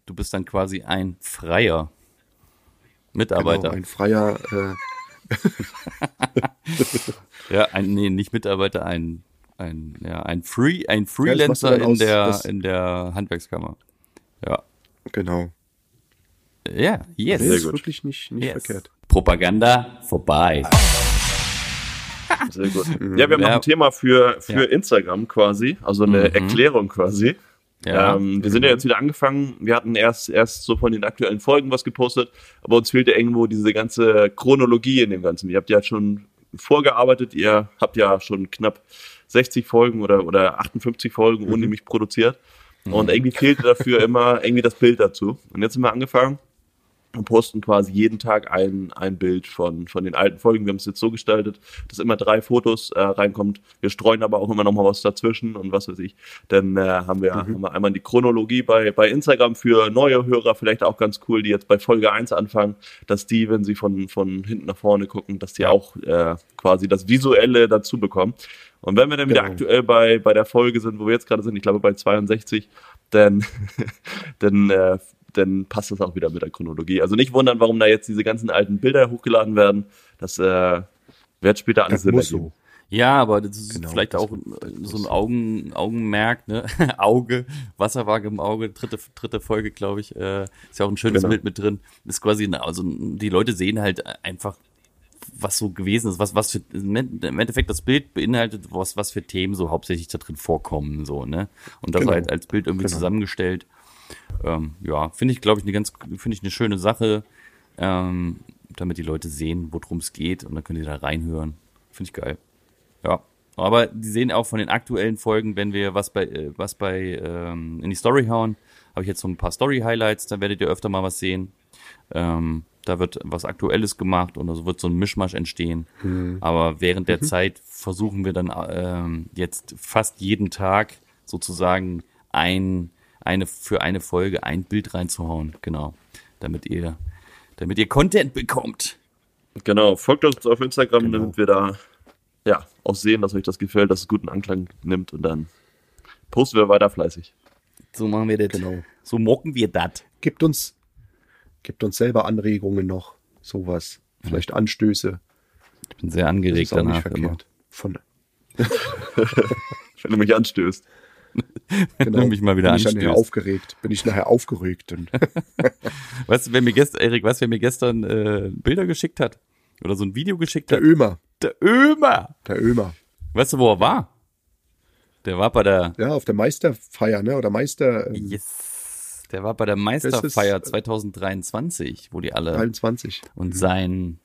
Du bist dann quasi ein freier Mitarbeiter. Genau, ein freier. Äh ja, ein, nee, nicht Mitarbeiter, ein, ein, ja, ein Free, ein Freelancer ja, in der, in der Handwerkskammer. Ja. Genau. Ja, yes. Das ist wirklich nicht, nicht yes. verkehrt. Propaganda vorbei. Sehr gut. Ja, wir haben ja. noch ein Thema für, für ja. Instagram quasi, also eine mhm. Erklärung quasi. Ja. Ähm, wir sind ja jetzt wieder angefangen. Wir hatten erst, erst so von den aktuellen Folgen was gepostet, aber uns fehlt ja irgendwo diese ganze Chronologie in dem Ganzen. Ihr habt ja schon vorgearbeitet, ihr habt ja schon knapp 60 Folgen oder, oder 58 Folgen ohne mhm. mich produziert. Und mhm. irgendwie fehlte dafür immer irgendwie das Bild dazu. Und jetzt sind wir angefangen und posten quasi jeden Tag ein, ein Bild von, von den alten Folgen. Wir haben es jetzt so gestaltet, dass immer drei Fotos äh, reinkommt. Wir streuen aber auch immer noch mal was dazwischen und was weiß ich. Dann äh, haben, wir, mhm. haben wir einmal die Chronologie bei, bei Instagram für neue Hörer, vielleicht auch ganz cool, die jetzt bei Folge 1 anfangen, dass die, wenn sie von, von hinten nach vorne gucken, dass die auch äh, quasi das Visuelle dazu bekommen. Und wenn wir dann wieder genau. aktuell bei, bei der Folge sind, wo wir jetzt gerade sind, ich glaube bei 62, dann, dann äh, dann passt das auch wieder mit der Chronologie. Also nicht wundern, warum da jetzt diese ganzen alten Bilder hochgeladen werden. Das äh, wird später alles Sinn so. Ja, aber das ist genau, vielleicht das auch so ein Augen, Augenmerk, ne? Auge, Wasserwaage im Auge, dritte, dritte Folge, glaube ich. Äh, ist ja auch ein schönes genau. Bild mit drin. Ist quasi, also die Leute sehen halt einfach, was so gewesen ist, was, was für, im Endeffekt das Bild beinhaltet, was, was für Themen so hauptsächlich da drin vorkommen, so, ne? Und das Genau. halt als Bild irgendwie Genau. zusammengestellt. Ähm, ja, finde ich, glaube ich, eine ganz, finde ich eine schöne Sache, ähm, damit die Leute sehen, worum es geht und dann können die da reinhören. Finde ich geil. Ja. Aber die sehen auch von den aktuellen Folgen, wenn wir was bei, äh, was bei ähm, in die Story hauen, habe ich jetzt so ein paar Story-Highlights, da werdet ihr öfter mal was sehen. Ähm, da wird was Aktuelles gemacht und so wird so ein Mischmasch entstehen. Aber während der Zeit versuchen wir dann ähm, jetzt fast jeden Tag sozusagen ein, eine, für eine Folge ein Bild reinzuhauen. Genau. Damit ihr, damit ihr Content bekommt. Genau, folgt uns auf Instagram, Genau. damit wir da ja auch sehen, dass euch das gefällt, dass es guten Anklang nimmt und dann posten wir weiter fleißig. So machen wir das. Genau. So mocken wir das. Gibt uns, gibt uns selber Anregungen noch, sowas. Vielleicht Anstöße. Ich bin sehr Das angeregt ist auch nicht danach. Von, Wenn du mich anstößt. Genau. du mich mal wieder bin ich nachher aufgeregt. Bin ich nachher aufgeregt. Und Weißt du, wer mir gestern, Erik, weißt du, wer mir gestern äh, Bilder geschickt hat? Oder so ein Video geschickt der hat? Ömer. Der Ömer. Der Ömer. Weißt du, wo er war? Der war bei der, Ja, auf der Meisterfeier, ne? Oder Meister ähm, yes, der war bei der Meisterfeier ist, äh, 2023, wo die alle 23. und sein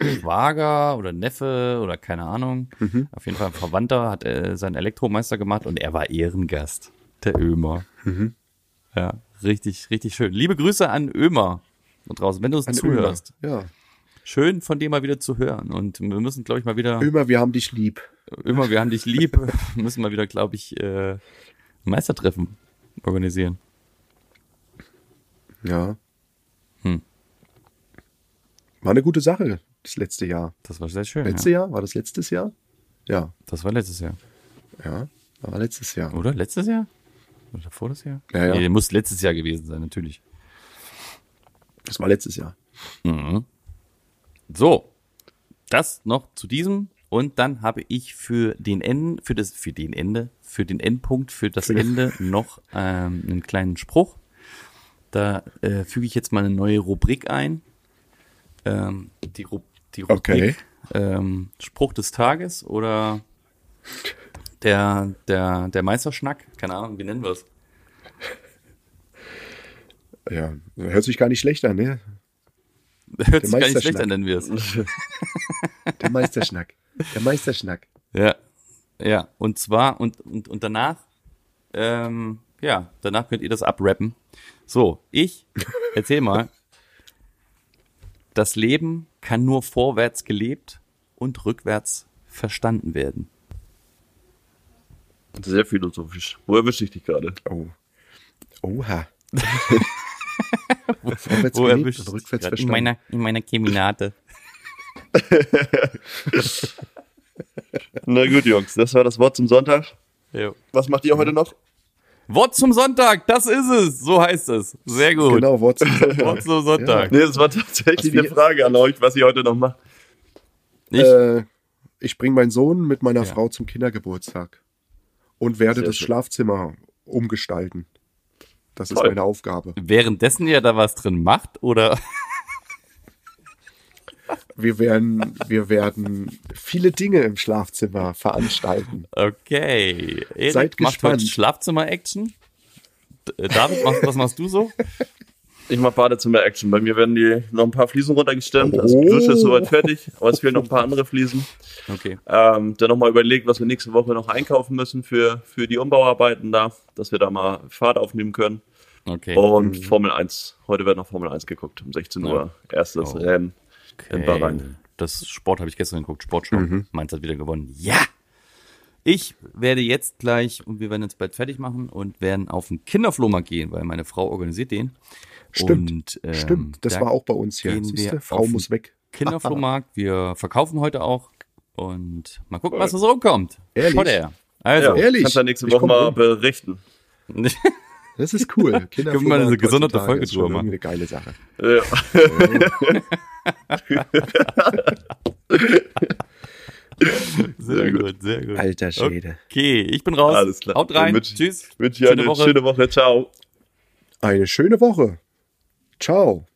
Schwager oder Neffe oder keine Ahnung, Mhm. auf jeden Fall ein Verwandter hat äh, seinen Elektromeister gemacht und er war Ehrengast, der Ömer. Mhm. Ja, richtig, richtig schön. Liebe Grüße an Ömer da draußen, wenn du uns Ein zuhörst. Ömer. Ja. Schön von dir mal wieder zu hören und wir müssen, glaube ich, mal wieder, Ömer, wir haben dich lieb. Ömer, wir haben dich lieb, müssen mal wieder, glaube ich, äh, Meistertreffen organisieren. Ja. Hm. War eine gute Sache, das letzte Jahr. Das war sehr schön. Letzte Ja. Jahr? War das letztes Jahr? Ja. Das war letztes Jahr. Ja. War letztes Jahr. Oder? Letztes Jahr? Oder vor das Jahr? Ja, ja. Nee, muss letztes Jahr gewesen sein, natürlich. Das war letztes Jahr. Mhm. So, das noch zu diesem und dann habe ich für den N, für das, für den Ende, für den Endpunkt, für das Ende noch ähm, einen kleinen Spruch. Da äh, füge ich jetzt mal eine neue Rubrik ein. Ähm, die, Ru die Rubrik Okay. ähm, Spruch des Tages oder der, der, der Meisterschnack, keine Ahnung, wie nennen wir es? Ja. Hört sich gar nicht schlecht an, ne? Hört sich gar nicht schlecht an, nennen wir es. Der Meisterschnack. Der Meisterschnack. Ja, ja, und zwar, und, und, und danach, ähm, ja, danach könnt ihr das abrappen. So, ich, erzähl mal. Das Leben kann nur vorwärts gelebt und rückwärts verstanden werden. Sehr philosophisch. Wo erwische ich dich gerade? Oh. Oha. Vorwärts Wo gelebt erwischt und rückwärts grad? in verstanden. meiner, in meiner Keminate. Na gut, Jungs, das war das Wort zum Sonntag. Jo. Was macht ihr heute noch? Wort zum Sonntag, das ist es, so heißt es. Sehr gut. Genau, Wort zum Wort zum Sonntag. Nee, das war tatsächlich Was eine Frage an euch, was ihr heute noch macht. Ich, Äh, ich bringe meinen Sohn mit meiner Ja. Frau zum Kindergeburtstag und werde Sehr das schön. Schlafzimmer umgestalten. Das ist Toll. meine Aufgabe. währenddessen ihr da was drin macht, oder? Wir werden, wir werden viele Dinge im Schlafzimmer veranstalten. Okay. Erik Seid macht heute gespannt. Schlafzimmer-Action. D- äh, David, was, was machst du so? Ich mach Badezimmer-Action. Bei mir werden die noch ein paar Fliesen runtergestemmt. Oh. Also die Dusche ist soweit fertig, aber es fehlen noch ein paar andere Fliesen. Okay. Ähm, dann nochmal überlegt, was wir nächste Woche noch einkaufen müssen für, für die Umbauarbeiten da, dass wir da mal Fahrt aufnehmen können. Okay. Und Formel 1. Heute wird noch Formel 1 geguckt, um 16 Uhr. Erstes Oh. Rennen in Okay. Bahrain. Das Sport habe ich gestern geguckt, Sportschau. Mainz hat wieder gewonnen. Ja! Ich werde jetzt gleich, und wir werden jetzt bald fertig machen und werden auf den Kinderflohmarkt gehen, weil meine Frau organisiert den. Stimmt. Und, ähm, Stimmt, das da war auch bei uns hier. Siehste, wir Frau muss weg. Kinderflohmarkt. Wir verkaufen heute auch und mal gucken, was da so rumkommt. Ehrlich? Schaut her. Also, Ja, ehrlich? Kannst du nächste Ich Woche mal rum. berichten. Das ist cool. Können wir mal eine gesonderte Folge drüber machen. eine geile Sache. Ja. sehr gut, sehr gut. Alter Schwede. Okay, ich bin raus. Alles klar. Haut rein. Mit- Tschüss. Wünsche dir Schöne eine Woche. schöne Woche. Ciao. Eine schöne Woche. Ciao.